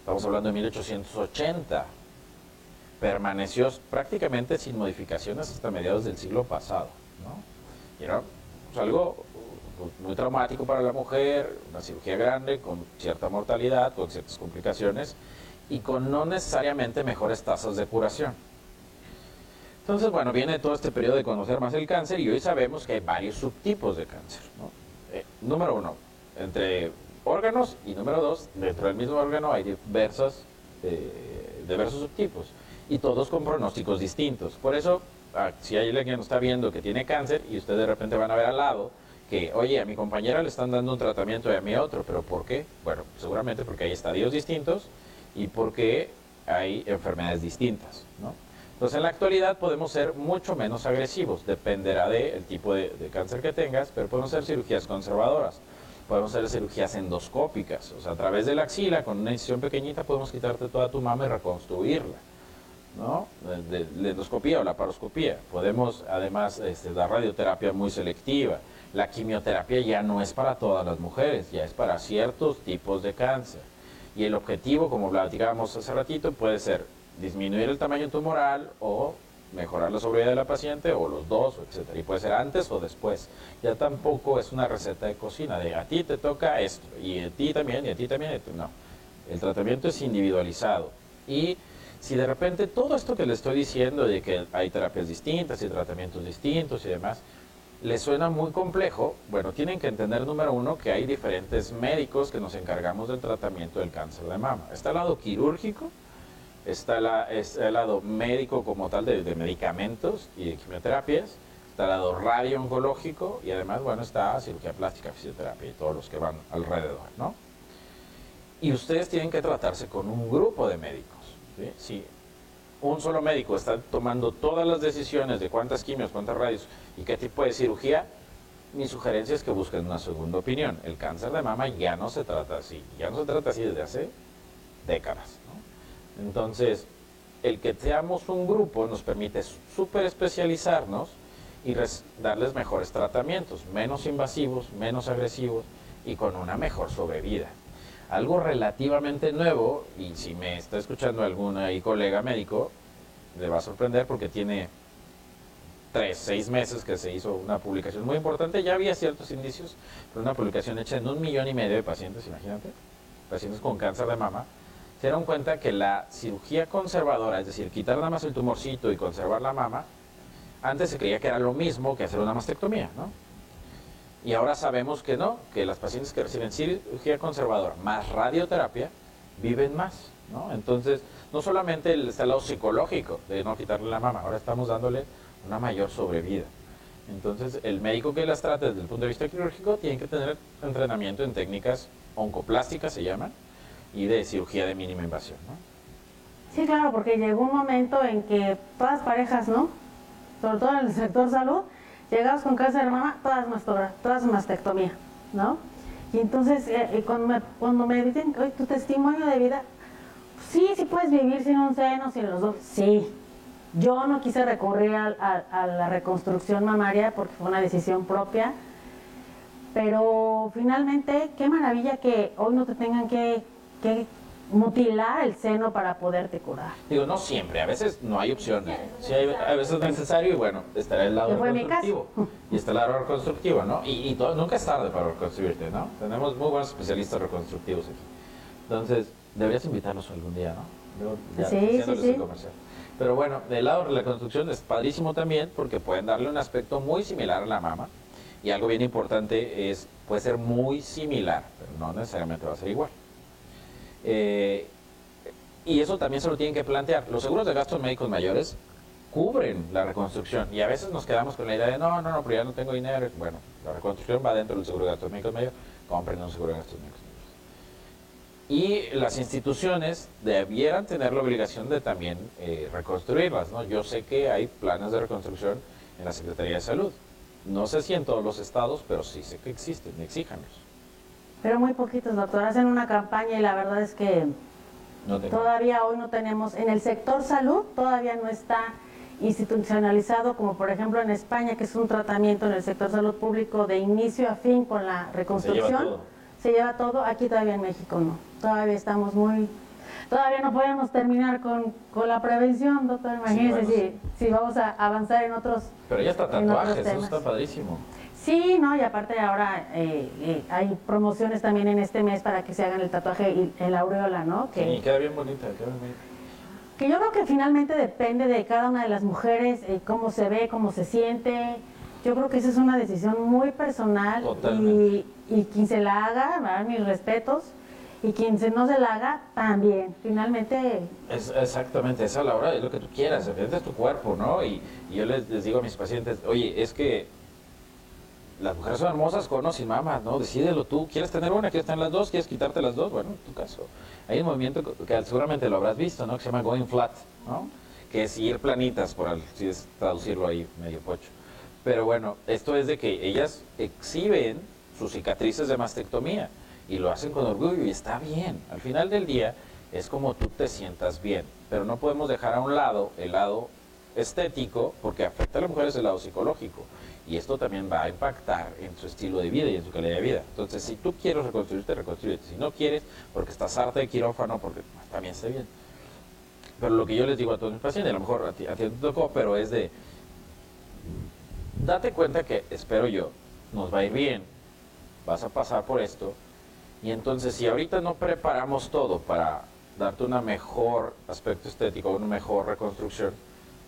estamos hablando de 1880, permaneció prácticamente sin modificaciones hasta mediados del siglo pasado. ¿no? Y era pues, algo muy traumático para la mujer, una cirugía grande, con cierta mortalidad, con ciertas complicaciones y con no necesariamente mejores tasas de curación. Entonces, bueno, viene todo este periodo de conocer más el cáncer y hoy sabemos que hay varios subtipos de cáncer. ¿no? Eh, número uno, entre órganos y número dos, dentro del mismo órgano hay diversos, eh, diversos subtipos y todos con pronósticos distintos. Por eso, ah, si hay alguien que nos está viendo que tiene cáncer y ustedes de repente van a ver al lado que, oye, a mi compañera le están dando un tratamiento y a mí otro, pero ¿por qué? Bueno, seguramente porque hay estadios distintos y porque hay enfermedades distintas. Entonces, en la actualidad podemos ser mucho menos agresivos, dependerá del tipo de, de cáncer que tengas, pero podemos hacer cirugías conservadoras podemos hacer cirugías endoscópicas, o sea, a través de la axila, con una incisión pequeñita, podemos quitarte toda tu mama y reconstruirla. ¿no? De, la endoscopía o la paroscopía. Podemos además este, dar radioterapia muy selectiva. La quimioterapia ya no es para todas las mujeres, ya es para ciertos tipos de cáncer. Y el objetivo, como platicábamos hace ratito, puede ser disminuir el tamaño tumoral o mejorar la sobriedad de la paciente o los dos, etc. Y puede ser antes o después. Ya tampoco es una receta de cocina de a ti te toca esto y a ti también y a ti también. No, el tratamiento es individualizado. Y si de repente todo esto que le estoy diciendo de que hay terapias distintas y tratamientos distintos y demás, le suena muy complejo, bueno, tienen que entender, número uno, que hay diferentes médicos que nos encargamos del tratamiento del cáncer de mama. Está el lado quirúrgico, está, el lado médico como tal de, medicamentos y de quimioterapias, está el lado radio-oncológico y además, bueno, está cirugía plástica, fisioterapia y todos los que van alrededor, ¿no? Y ustedes tienen que tratarse con un grupo de médicos, Si un solo médico está tomando todas las decisiones de cuántas quimios, cuántas radios y qué tipo de cirugía, mi sugerencia es que busquen una segunda opinión. El cáncer de mama ya no se trata así, ya no se trata así desde hace décadas. Entonces, el que seamos un grupo nos permite súper especializarnos y darles mejores tratamientos, menos invasivos, menos agresivos y con una mejor sobrevida. Algo relativamente nuevo, y si me está escuchando algún colega médico, le va a sorprender porque tiene tres, seis meses que se hizo una publicación muy importante, ya había ciertos indicios, pero una publicación hecha en un millón y medio de pacientes, imagínate, pacientes con cáncer de mama, se dieron cuenta que la cirugía conservadora, es decir, quitar nada más el tumorcito y conservar la mama, antes se creía que era lo mismo que hacer una mastectomía, ¿no? Y ahora sabemos que no, que las pacientes que reciben cirugía conservadora más radioterapia viven más, ¿no? Entonces, no solamente está el lado psicológico de no quitarle la mama, ahora estamos dándole una mayor sobrevida. Entonces, el médico que las trata desde el punto de vista quirúrgico tiene que tener entrenamiento en técnicas oncoplásticas, se llaman, y de cirugía de mínima invasión. Sí, claro, porque llegó un momento en que todas parejas, ¿no? Sobre todo en el sector salud, llegabas con cáncer de mama, todas todas mastectomía, ¿no? Y entonces, eh, eh, cuando, me, cuando me dicen, oye, tu testimonio de vida, sí, sí puedes vivir sin un seno, sin los dos, sí. Yo no quise recurrir a, a la reconstrucción mamaria porque fue una decisión propia, pero finalmente, qué maravilla que hoy no te tengan que que mutilar el seno para poderte curar. Digo, no siempre, a veces no hay opción. Sí, a veces es necesario y bueno, estará el lado reconstructivo. Y está el lado reconstructivo, ¿no? Y, nunca es tarde para reconstruirte, ¿no? Tenemos muy buenos especialistas reconstructivos aquí. Entonces, deberías invitarnos algún día, ¿no? sí, sí, sí. Pero bueno, del lado de la reconstrucción es padrísimo también porque pueden darle un aspecto muy similar a la mama. Y algo bien importante es, puede ser muy similar, pero no necesariamente va a ser igual. Eh, y eso también se lo tienen que plantear. Los seguros de gastos médicos mayores cubren la reconstrucción y a veces nos quedamos con la idea de no, no, no, pero ya no tengo dinero. Bueno, la reconstrucción va dentro del seguro de gastos médicos mayores, compren un seguro de gastos médicos mayores. Y las instituciones debieran tener la obligación de también eh, reconstruirlas. ¿no? Yo sé que hay planes de reconstrucción en la Secretaría de Salud. No sé si en todos los estados, pero sí sé que existen, exíjanlos. Pero muy poquitos, doctor. Hacen una campaña y la verdad es que todavía hoy no tenemos, en el sector salud todavía no está institucionalizado, como por ejemplo en España, que es un tratamiento en el sector salud público de inicio a fin con la reconstrucción. Se lleva todo. Aquí todavía en México no. Todavía estamos muy... Todavía no podemos terminar con, la prevención, doctor. Imagínese si, si vamos a avanzar en otros Pero ya está tatuajes, eso está padrísimo. Sí, no, y aparte ahora eh, eh, hay promociones también en este mes para que se hagan el tatuaje en la aureola, ¿no? Que, sí, queda bien bonita, queda bien que yo creo que finalmente depende de cada una de las mujeres, eh, cómo se ve, cómo se siente. Yo creo que esa es una decisión muy personal y, y, quien se la haga, mis respetos, y quien se no se la haga, también. Finalmente... Es, exactamente, esa la hora es lo que tú quieras, es tu cuerpo, ¿no? Y, yo les, les, digo a mis pacientes, oye, es que las mujeres son hermosas con o sin mamas, ¿no? Decídelo tú, ¿quieres tener una? ¿Quieres tener las dos? ¿Quieres quitarte las dos? Bueno, en tu caso. Hay un movimiento que seguramente lo habrás visto, ¿no? Que se llama going flat, ¿no? Que es ir planitas, por si es traducirlo ahí medio pocho. Pero bueno, esto es de que ellas exhiben sus cicatrices de mastectomía y lo hacen con orgullo y está bien. Al final del día es como tú te sientas bien, pero no podemos dejar a un lado el lado estético porque afecta a las mujeres el lado psicológico y esto también va a impactar en su estilo de vida y en su calidad de vida. Entonces, si tú quieres reconstruirte, reconstruyete. Si no quieres, porque estás harta de quirófano, porque también está bien. Pero lo que yo les digo a todos mis pacientes, a lo mejor a ti, a ti te tocó, pero es de, date cuenta que, espero yo, nos va a ir bien, vas a pasar por esto, y entonces si ahorita no preparamos todo para darte un mejor aspecto estético, una mejor reconstrucción,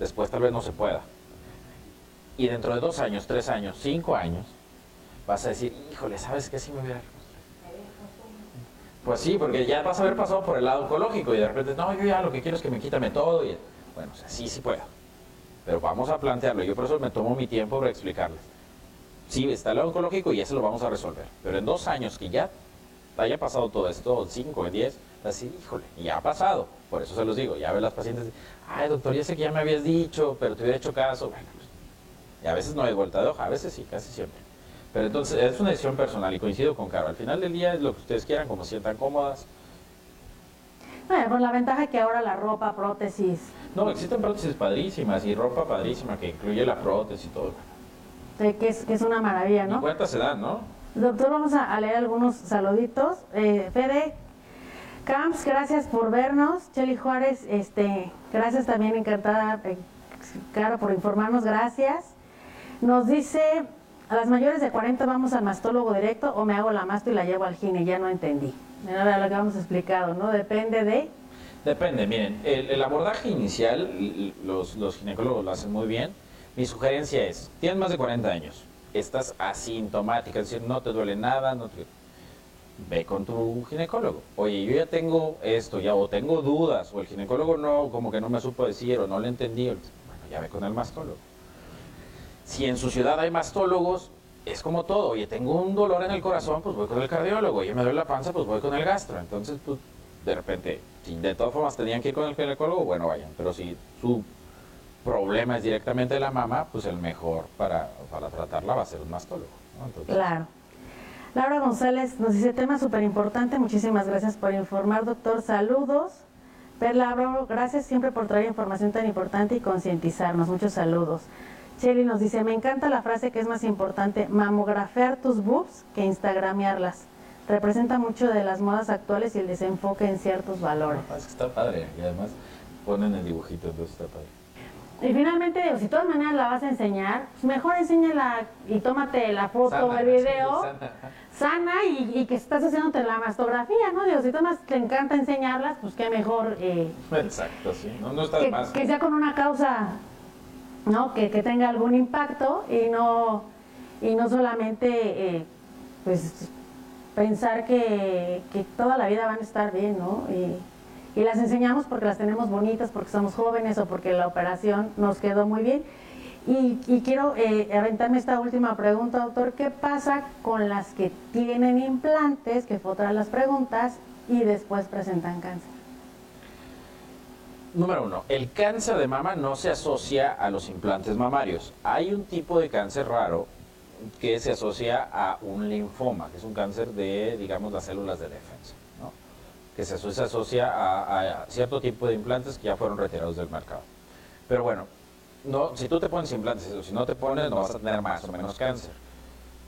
después tal vez no se pueda y dentro de dos años, tres años, cinco años, vas a decir, híjole, ¿sabes qué? Si me hubiera Pues sí, porque ya vas a haber pasado por el lado oncológico y de repente, no, yo ya lo que quiero es que me quítame todo. Y, bueno, sí, sí puedo. Pero vamos a plantearlo. Yo por eso me tomo mi tiempo para explicarles. Sí, está el lado oncológico y ese lo vamos a resolver. Pero en dos años que ya haya pasado todo esto, cinco, diez, así, híjole, ya ha pasado. Por eso se los digo, ya ven las pacientes, ay doctor, ya sé que ya me habías dicho, pero te hubiera hecho caso. Bueno, y a veces no hay vuelta de hoja, a veces sí, casi siempre. Pero entonces es una decisión personal y coincido con Caro. Al final del día es lo que ustedes quieran, como sientan cómodas. Bueno, la ventaja que ahora la ropa, prótesis. No, existen prótesis padrísimas y ropa padrísima que incluye la prótesis y todo. Sí, que es, que es una maravilla, ¿no? Y cuántas se dan, ¿no? Doctor, vamos a, leer algunos saluditos. Eh, Fede Camps, gracias por vernos. Cheli Juárez, este, gracias también, encantada, eh, Caro, por informarnos, gracias. Nos dice, a las mayores de 40 vamos al mastólogo directo o me hago la masto y la llevo al gine, ya no entendí. Era lo que hemos explicado, ¿no? Depende de... Depende, miren, el, abordaje inicial, los, los, ginecólogos lo hacen muy bien. Mi sugerencia es, tienes más de 40 años, estás asintomática, es decir, no te duele nada, no ve con tu ginecólogo. Oye, yo ya tengo esto, ya o tengo dudas, o el ginecólogo no, como que no me supo decir, o no le entendí, bueno, ya ve con el mastólogo. Si en su ciudad hay mastólogos, es como todo. Oye, tengo un dolor en el corazón, pues voy con el cardiólogo. Oye, me duele la panza, pues voy con el gastro. Entonces, pues, de repente, si de todas formas tenían que ir con el ginecólogo, bueno, vayan. Pero si su problema es directamente la mama, pues el mejor para, para tratarla va a ser un mastólogo. claro. Laura González nos dice, tema súper importante, muchísimas gracias por informar, doctor, saludos. Perla gracias siempre por traer información tan importante y concientizarnos, muchos saludos. Shelly nos dice, me encanta la frase que es más importante, mamografear tus boobs que instagramearlas. Representa mucho de las modas actuales y el desenfoque en ciertos valores. está padre y además ponen el dibujito, entonces está padre. Y finalmente, si de todas maneras la vas a enseñar, pues mejor enséñala y tómate la foto o el video sana, y, que estás haciéndote la mastografía, ¿no? Digo, si tú te encanta enseñarlas, pues qué mejor. Eh, Exacto, sí. No, no está que, más. que sea con una causa ¿no? Que, tenga algún impacto y no, y no solamente eh, pues, pensar que, toda la vida van a estar bien, ¿no? Y, las enseñamos porque las tenemos bonitas, porque somos jóvenes o porque la operación nos quedó muy bien. Y, quiero eh, aventarme esta última pregunta, doctor. ¿Qué pasa con las que tienen implantes, que fue otra de las preguntas, y después presentan cáncer? Número uno, el cáncer de mama no se asocia a los implantes mamarios. Hay un tipo de cáncer raro que se asocia a un linfoma, que es un cáncer de, digamos, las células de defensa. Que se asocia, a, cierto tipo de implantes que ya fueron retirados del mercado. Pero bueno, no, si tú te pones implantes o si no te pones, no vas a tener más o menos cáncer.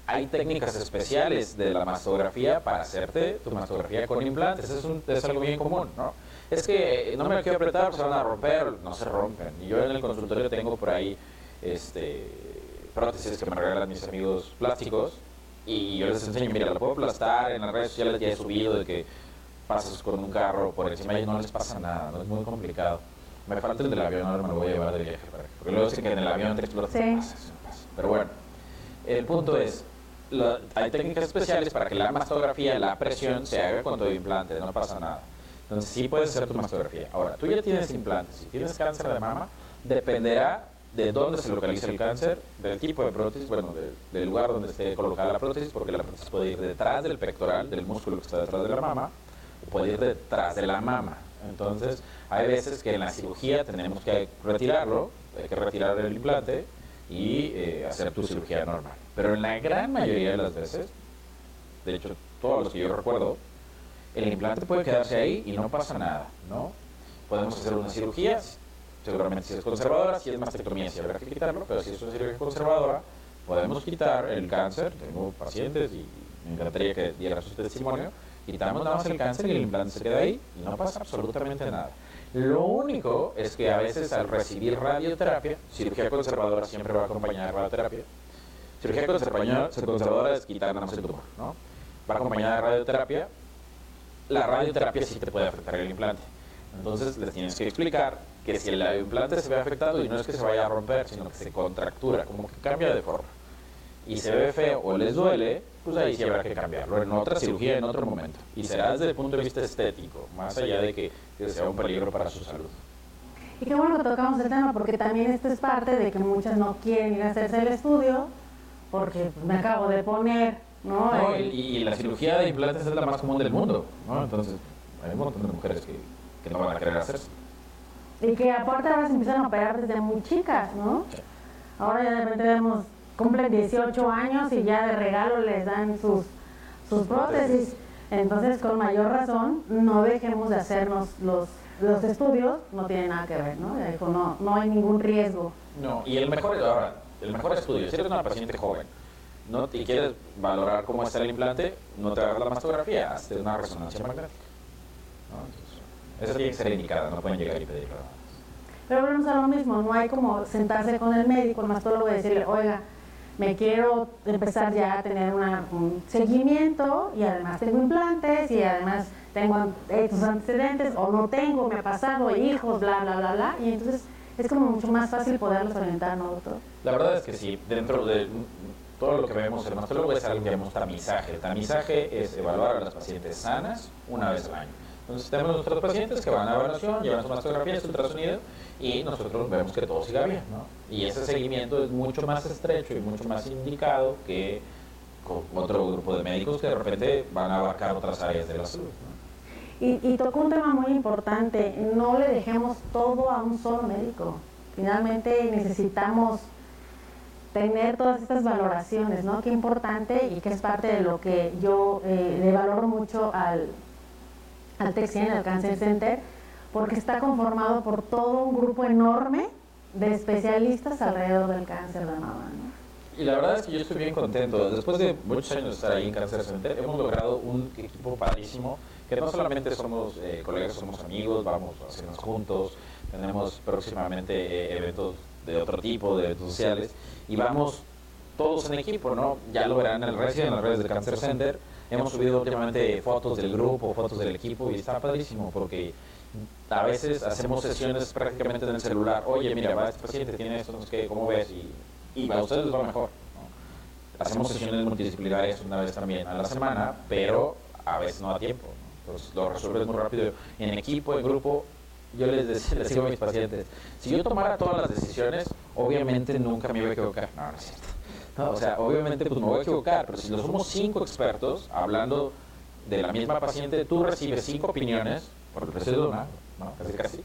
Hay técnicas especiales de la mastografía para hacerte tu mastografía con implantes, es, es algo bien común, ¿no? es que no me lo quiero apretar, se van a romper, no se rompen. Y yo en el consultorio tengo por ahí este, prótesis que me regalan mis amigos plásticos y yo les enseño, mira, la puedo aplastar, en las redes sociales ya he subido de que pasas con un carro por encima y no les pasa nada, no es muy complicado. Me falta el del avión, ahora me lo voy a llevar de viaje. Porque luego sé que en el avión te explota. Sí. Pero bueno, el punto es, hay técnicas especiales para que la mastografía, la presión, se haga con todo implante, no pasa nada. Entonces sí puedes hacer tu mastografía. Ahora, tú ya tienes implantes, si tienes cáncer de mama, dependerá de dónde se localiza el cáncer, del tipo de prótesis, bueno, del lugar donde esté colocada la prótesis, porque la prótesis puede ir detrás del pectoral, del músculo que está detrás de la mama, puede ir detrás de la mama. Entonces, hay veces que en la cirugía tenemos que retirarlo, hay que retirar el implante y eh, hacer tu cirugía normal. Pero en la gran mayoría de las veces, de hecho, todos los que yo recuerdo, el implante puede quedarse ahí y no pasa nada, ¿no? Podemos hacer una cirugía, seguramente si es conservadora, si es mastectomía, si habrá que quitarlo, pero si es una cirugía conservadora, podemos quitar el cáncer, tengo pacientes y me encantaría que diera su testimonio, quitamos nada más el cáncer y el implante se queda ahí y no pasa absolutamente nada. Lo único es que a veces al recibir radioterapia, cirugía conservadora siempre va acompañada de radioterapia, cirugía conservadora es quitar nada más el tumor, ¿no? Va acompañada de radioterapia, la radioterapia sí te puede afectar el implante. Entonces les tienes que explicar que si el implante se ve afectado y no es que se vaya a romper, sino que se contractura, como que cambia de forma, y se ve feo o les duele, pues ahí sí habrá que cambiarlo en otra cirugía, en otro momento. Y será desde el punto de vista estético, más allá de que, sea un peligro para su salud. Y qué bueno que tocamos el tema, porque también esto es parte de que muchas no quieren ir a hacerse el estudio, porque me acabo de poner, ¿no? y, la cirugía de implantes es la más común del mundo, ¿no? Entonces, hay un montón de mujeres que, que no van a querer hacerse. Y que aparte ahora se empiezan a operar desde muy chicas, ¿no? Ahora ya de repente vemos, cumplen 18 años y ya de regalo les dan sus, sus prótesis. Entonces, con mayor razón, no dejemos de hacernos los, los estudios, no tiene nada que ver, ¿no? no, no hay ningún riesgo. No, y el mejor, ahora, el mejor estudio, si eres una paciente joven, no y quieres valorar cómo está el implante, no te hagas la mastografía, hazte una resonancia magnética. Esa tiene que ser indicada, no pueden llegar y pedir nada Pero volvemos a lo mismo, no hay como sentarse con el médico, el mastólogo y decirle, oiga, me quiero empezar ya a tener un seguimiento y además tengo implantes y además tengo estos antecedentes o no tengo, me ha pasado, hijos, bla, bla, bla, bla. Y entonces es como mucho más fácil poderlos orientar, ¿no, doctor? La verdad es que sí, dentro de todo lo que vemos el mastólogo es algo que llamamos tamizaje. El tamizaje es evaluar a las pacientes sanas una vez al año. Entonces tenemos nuestros pacientes que van a evaluación, llevan su mastografía, su ultrasonido y nosotros vemos que todo siga bien. ¿no? Y ese seguimiento es mucho más estrecho y mucho más indicado que con otro grupo de médicos que de repente van a abarcar otras áreas de la salud. Y, y tocó un tema muy importante, no le dejemos todo a un solo médico. Finalmente necesitamos tener todas estas valoraciones, ¿no? Qué importante y que es parte de lo que yo eh, le valoro mucho al, al TEXIEN, al Cancer Center, porque está conformado por todo un grupo enorme de especialistas alrededor del cáncer de mama. Y la verdad es que yo estoy bien contento. Después de muchos años de estar ahí en Cancer Center, hemos logrado un equipo padrísimo, que no solamente somos eh, colegas, somos amigos, vamos a hacernos juntos, tenemos próximamente eh, eventos de otro tipo, de eventos sociales, y vamos todos en equipo, ¿no? Ya lo verán en el redes, en las redes del Cancer Center, Hemos subido últimamente fotos del grupo, fotos del equipo y está padrísimo porque a veces hacemos sesiones prácticamente en el celular. Oye, mira, va este paciente, tiene esto, no sé qué, ¿cómo ves? Y, y a ustedes les va mejor. Hacemos sesiones multidisciplinarias una vez también a la semana, pero a veces no da tiempo. Entonces lo resuelves muy rápido. En equipo, en grupo, yo les, les digo a mis pacientes, si yo tomara todas las decisiones, obviamente nunca me iba a equivocar. No, no es cierto o sea, obviamente pues me voy a equivocar, pero si no somos cinco expertos hablando de la misma paciente, tú recibes cinco opiniones por el precio de una, ¿no? casi casi,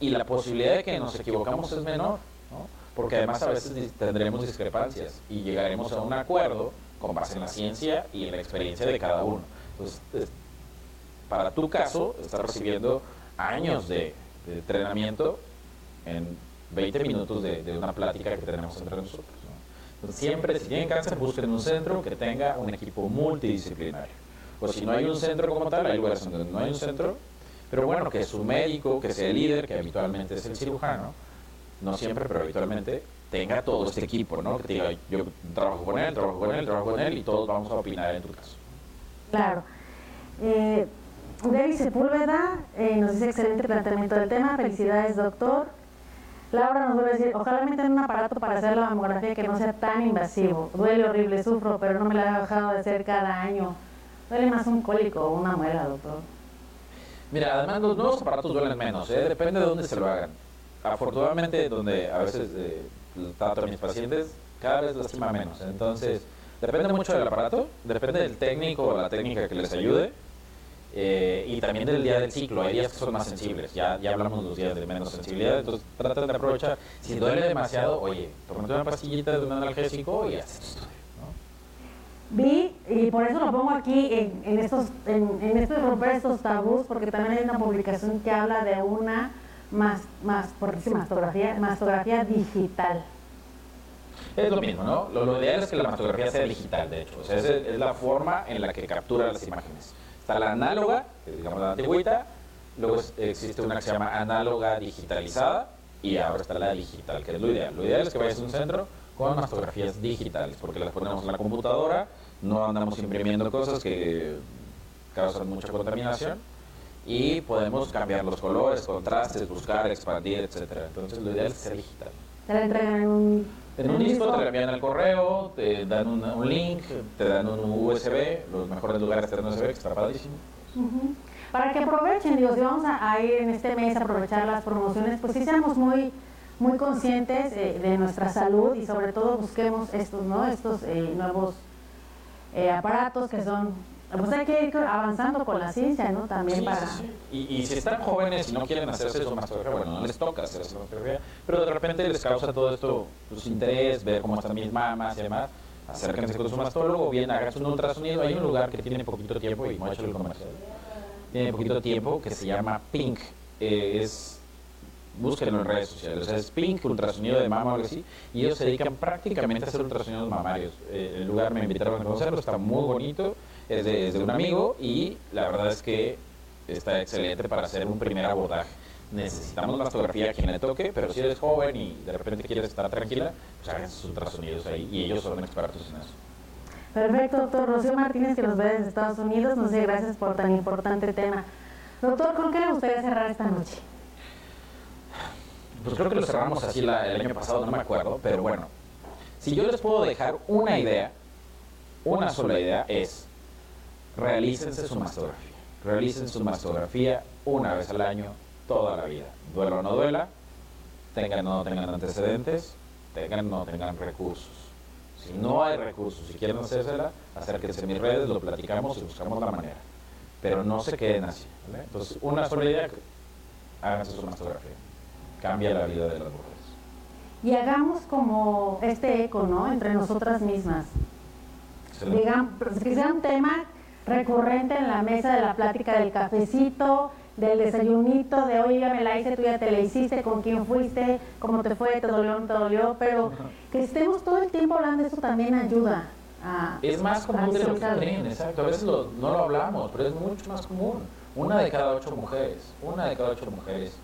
y la posibilidad de que nos equivocamos es menor, ¿no? porque además a veces tendremos discrepancias y llegaremos a un acuerdo con base en la ciencia y en la experiencia de cada uno. Entonces, para tu caso, estás recibiendo años de, entrenamiento en 20 minutos de, de, una plática que tenemos entre nosotros siempre, si tienen cáncer, busquen un centro que tenga un equipo multidisciplinario. O si no hay un centro como tal, hay lugares donde no hay un centro, pero bueno, que su médico, que sea el líder, que habitualmente es el cirujano, no siempre, pero habitualmente, tenga todo este equipo, ¿no? Que diga, yo trabajo con él, trabajo con él, trabajo con él y todos vamos a opinar en tu caso. Claro. Eh, Sepúlveda eh, nos dice excelente planteamiento del tema. Felicidades, doctor. Laura nos vuelve a decir, ojalá me tengan un aparato para hacer la mamografía que no sea tan invasivo. Duele horrible, sufro, pero no me la he dejado de hacer cada año. Duele más un cólico o una muela, doctor. Mira, además los nuevos aparatos duelen menos, ¿eh? depende de dónde se lo hagan. Afortunadamente, donde a veces eh, trato a mis pacientes, cada vez lastima menos. Entonces, depende mucho del aparato, depende del técnico o la técnica que les ayude. Eh, y también del día del ciclo, hay días que son más sensibles, ya, ya hablamos de los días de menos sensibilidad, entonces traten de aprovechar. Si duele demasiado, oye, tómate una pastillita de un analgésico y haces esto. Vi, y por eso lo pongo aquí en, en estos, en, en esto romper estos tabús, porque también hay una publicación que habla de una más, más, por mastografía, mastografía digital. Es lo mismo, ¿no? Lo, lo, ideal es que la mastografía sea digital, de hecho. O sea, es, es, la forma en la que captura las imágenes. Está la análoga, que digamos la antigüita, luego existe una que se llama análoga digitalizada, y ahora está la digital, que es lo ideal. Lo ideal es que vayas a un centro con mastografías digitales, porque las ponemos en la computadora, no andamos imprimiendo cosas que causan mucha contaminación y podemos cambiar los colores, contrastes, buscar, expandir, etcétera. Entonces lo ideal es ser digital. Te la entregan en un, en un disco, te la envían al correo, te dan un, un, link, te dan un USB, los mejores lugares te dan un USB, que está padrísimo. Uh -huh. Para que aprovechen, digo, si vamos a, a, ir en este mes a aprovechar las promociones, pues sí seamos muy muy conscientes eh, de nuestra salud y sobre todo busquemos estos, ¿no? estos eh, nuevos eh, aparatos que son pues hay que ir avanzando con la ciencia, ¿no? También sí, para... Sí, sí. Y, y, si están jóvenes y no quieren hacerse su mastografía, bueno, no les toca hacerse su mastografía, pero de repente les causa todo esto pues, interés, ver cómo están mis mamas y demás, acérquense con su mastólogo, bien, háganse un ultrasonido, hay un lugar que tiene poquito tiempo, y no he hecho el comercial, tiene poquito tiempo, que se llama Pink, eh, es búsquenlo en redes sociales. O sea, es Pink, ultrasonido de mama o algo así, y ellos se dedican prácticamente a hacer ultrasonidos mamarios. Eh, el lugar me invitaron a conocerlo, está muy bonito, es de, es de, un amigo y la verdad es que está excelente para hacer un primer abordaje. Necesitamos mastografía a quien le toque, pero si eres joven y de repente quieres estar tranquila, pues hagan sus ultrasonidos ahí y ellos son expertos en eso. Perfecto, doctor Rocío Martínez, que nos ve desde Estados Unidos, nos dice gracias por tan importante tema. Doctor, ¿con qué le gustaría cerrar esta noche? Pues creo que lo cerramos así el año pasado, no me acuerdo, pero bueno, si yo les puedo dejar una idea, una sola idea es, realícense su mastografía, realicen su mastografía una vez al año, toda la vida, duela o no duela, tengan o no tengan antecedentes, tengan o no tengan recursos. Si no hay recursos, si quieren hacérsela, acérquense a mis redes, lo platicamos y buscamos la manera. Pero no se queden así. Entonces, una sola idea, háganse su mastografía cambia la vida de las mujeres. Y hagamos como este eco, ¿no? Entre nosotras mismas. Digamos, que sea un tema recurrente en la mesa de la plática del cafecito, del desayunito, de oye, ya me la hice, tú ya te la hiciste, con quién fuiste, cómo te fue, te dolió, no te dolió, pero que estemos todo el tiempo hablando de eso también ayuda. A, es más común de lo que creen, exacto. A veces lo, no lo hablamos, pero es mucho más común. Una de cada ocho mujeres, una de cada ocho mujeres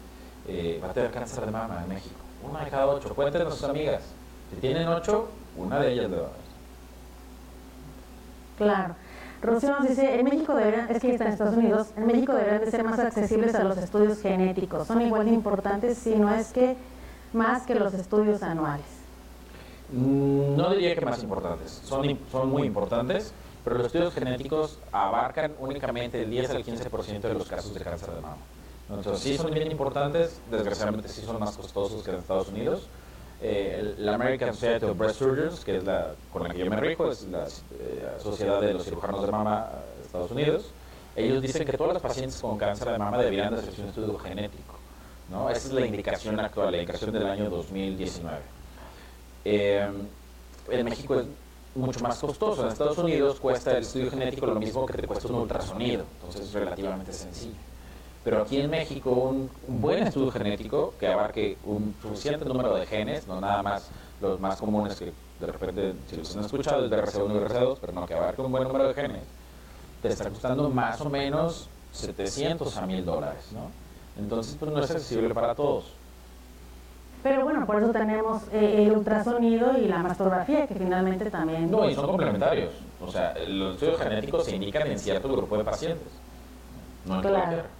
eh, va a tener cáncer de mama en México. Una de cada ocho. Cuéntenos sus amigas. Si tienen ocho, una de ellas le va a dar. Claro. Rocío nos dice, en México deberían, es que está en Estados Unidos, en México deberían de ser más accesibles a los estudios genéticos. Son igual de importantes, si no es que más que los estudios anuales. No diría que más importantes, son, son muy importantes, pero los estudios genéticos abarcan únicamente el 10 al 15% de los casos de cáncer de mama. Entonces, sí son bien importantes, desgraciadamente sí son más costosos que en Estados Unidos. Eh, la American Society of Breast Surgeons, que es la con la que yo me rijo, es la eh, Sociedad de los Cirujanos de Mama de Estados Unidos, ellos dicen que todas las pacientes con cáncer de mama deberían de hacerse un estudio genético. ¿no? Esa es la indicación actual, la indicación del año 2019. Eh, en México es mucho más costoso. En Estados Unidos cuesta el estudio genético lo mismo que te cuesta un ultrasonido, entonces es relativamente sencillo. Pero aquí en México un, un, buen estudio genético que abarque un suficiente número de genes, no nada más los más comunes que de repente, si los han escuchado, es de RC1 y RC2, pero no, que abarque un buen número de genes, te está costando más o menos 700 a 1000 dólares, ¿no? Entonces, pues no es accesible para todos. Pero bueno, por eso tenemos eh, el ultrasonido y la mastografía, que finalmente también... No, y son complementarios. O sea, los estudios genéticos se indican en cierto grupo de pacientes. No en Claro. cualquiera.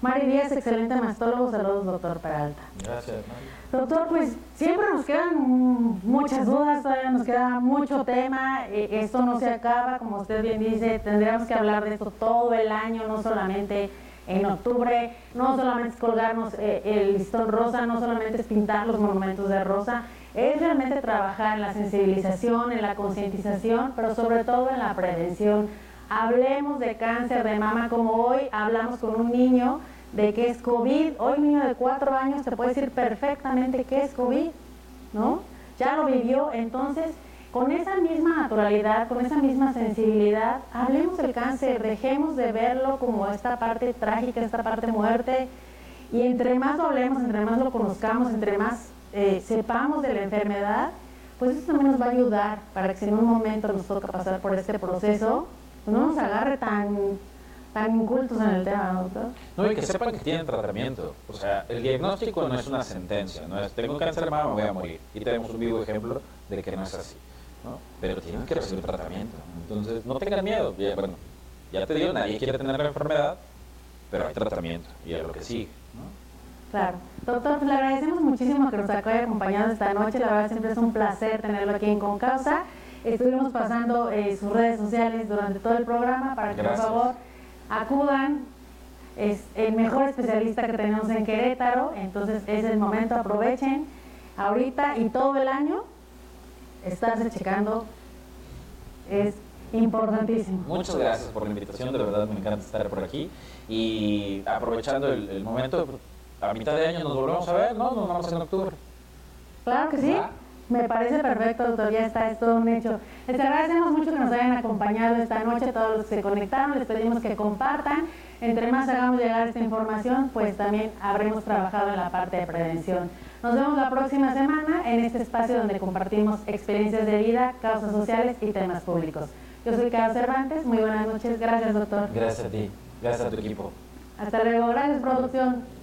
Mari Díaz, excelente mastólogo. Saludos, doctor Peralta. Gracias, Mari. Doctor, pues siempre nos quedan muchas dudas, todavía nos queda mucho tema, eh, esto no se acaba, como usted bien dice, tendríamos que hablar de esto todo el año, no solamente en octubre, no solamente es colgarnos eh, el listón rosa, no solamente es pintar los monumentos de rosa, es realmente trabajar en la sensibilización, en la concientización, pero sobre todo en la prevención. Hablemos de cáncer de mama como hoy hablamos con un niño de que es COVID. Hoy un niño de cuatro años te puede decir perfectamente qué es COVID, ¿no? Ya lo vivió, entonces con esa misma naturalidad, con esa misma sensibilidad, hablemos del cáncer, dejemos de verlo como esta parte trágica, esta parte muerte, y entre más lo hablemos, entre más lo conozcamos, entre más eh, sepamos de la enfermedad, pues eso también nos va a ayudar para que si en un momento nos toca pasar por este proceso, pues no nos agarre tan, tan incultos en el tema, ¿no, doctor? No, y que sepan que tienen tratamiento. O sea, el diagnóstico no es una sentencia, no es tengo cáncer de mama, me voy a morir. Y tenemos un vivo ejemplo de que no es así. ¿no? Pero tienen que recibir tratamiento. Entonces, no tengan miedo. Ya, bueno, ya te digo, nadie quiere tener la enfermedad, pero hay tratamiento y es lo que sigue. ¿no? Claro. Doctor, pues le agradecemos muchísimo que nos haya acompañado esta noche. La verdad siempre es un placer tenerlo aquí en Concausa. Estuvimos pasando eh, sus redes sociales durante todo el programa para que Gracias. por favor acudan. Es el mejor especialista que tenemos en Querétaro, entonces es el momento, aprovechen ahorita y todo el año estarse checando es importantísimo. Muchas gracias por la invitación, de verdad me encanta estar por aquí. Y aprovechando el, el momento, a mitad de año nos volvemos a ver, ¿no? Nos vamos en octubre. Claro que sí. Me parece perfecto, doctor. Ya está, es todo un hecho. Les agradecemos mucho que nos hayan acompañado esta noche, todos los que se conectaron. Les pedimos que compartan. Entre más hagamos llegar esta información, pues también habremos trabajado en la parte de prevención. Nos vemos la próxima semana en este espacio donde compartimos experiencias de vida, causas sociales y temas públicos. Yo soy Carlos Cervantes. Muy buenas noches. Gracias, doctor. Gracias a ti, gracias a tu equipo. Hasta luego. Gracias, producción.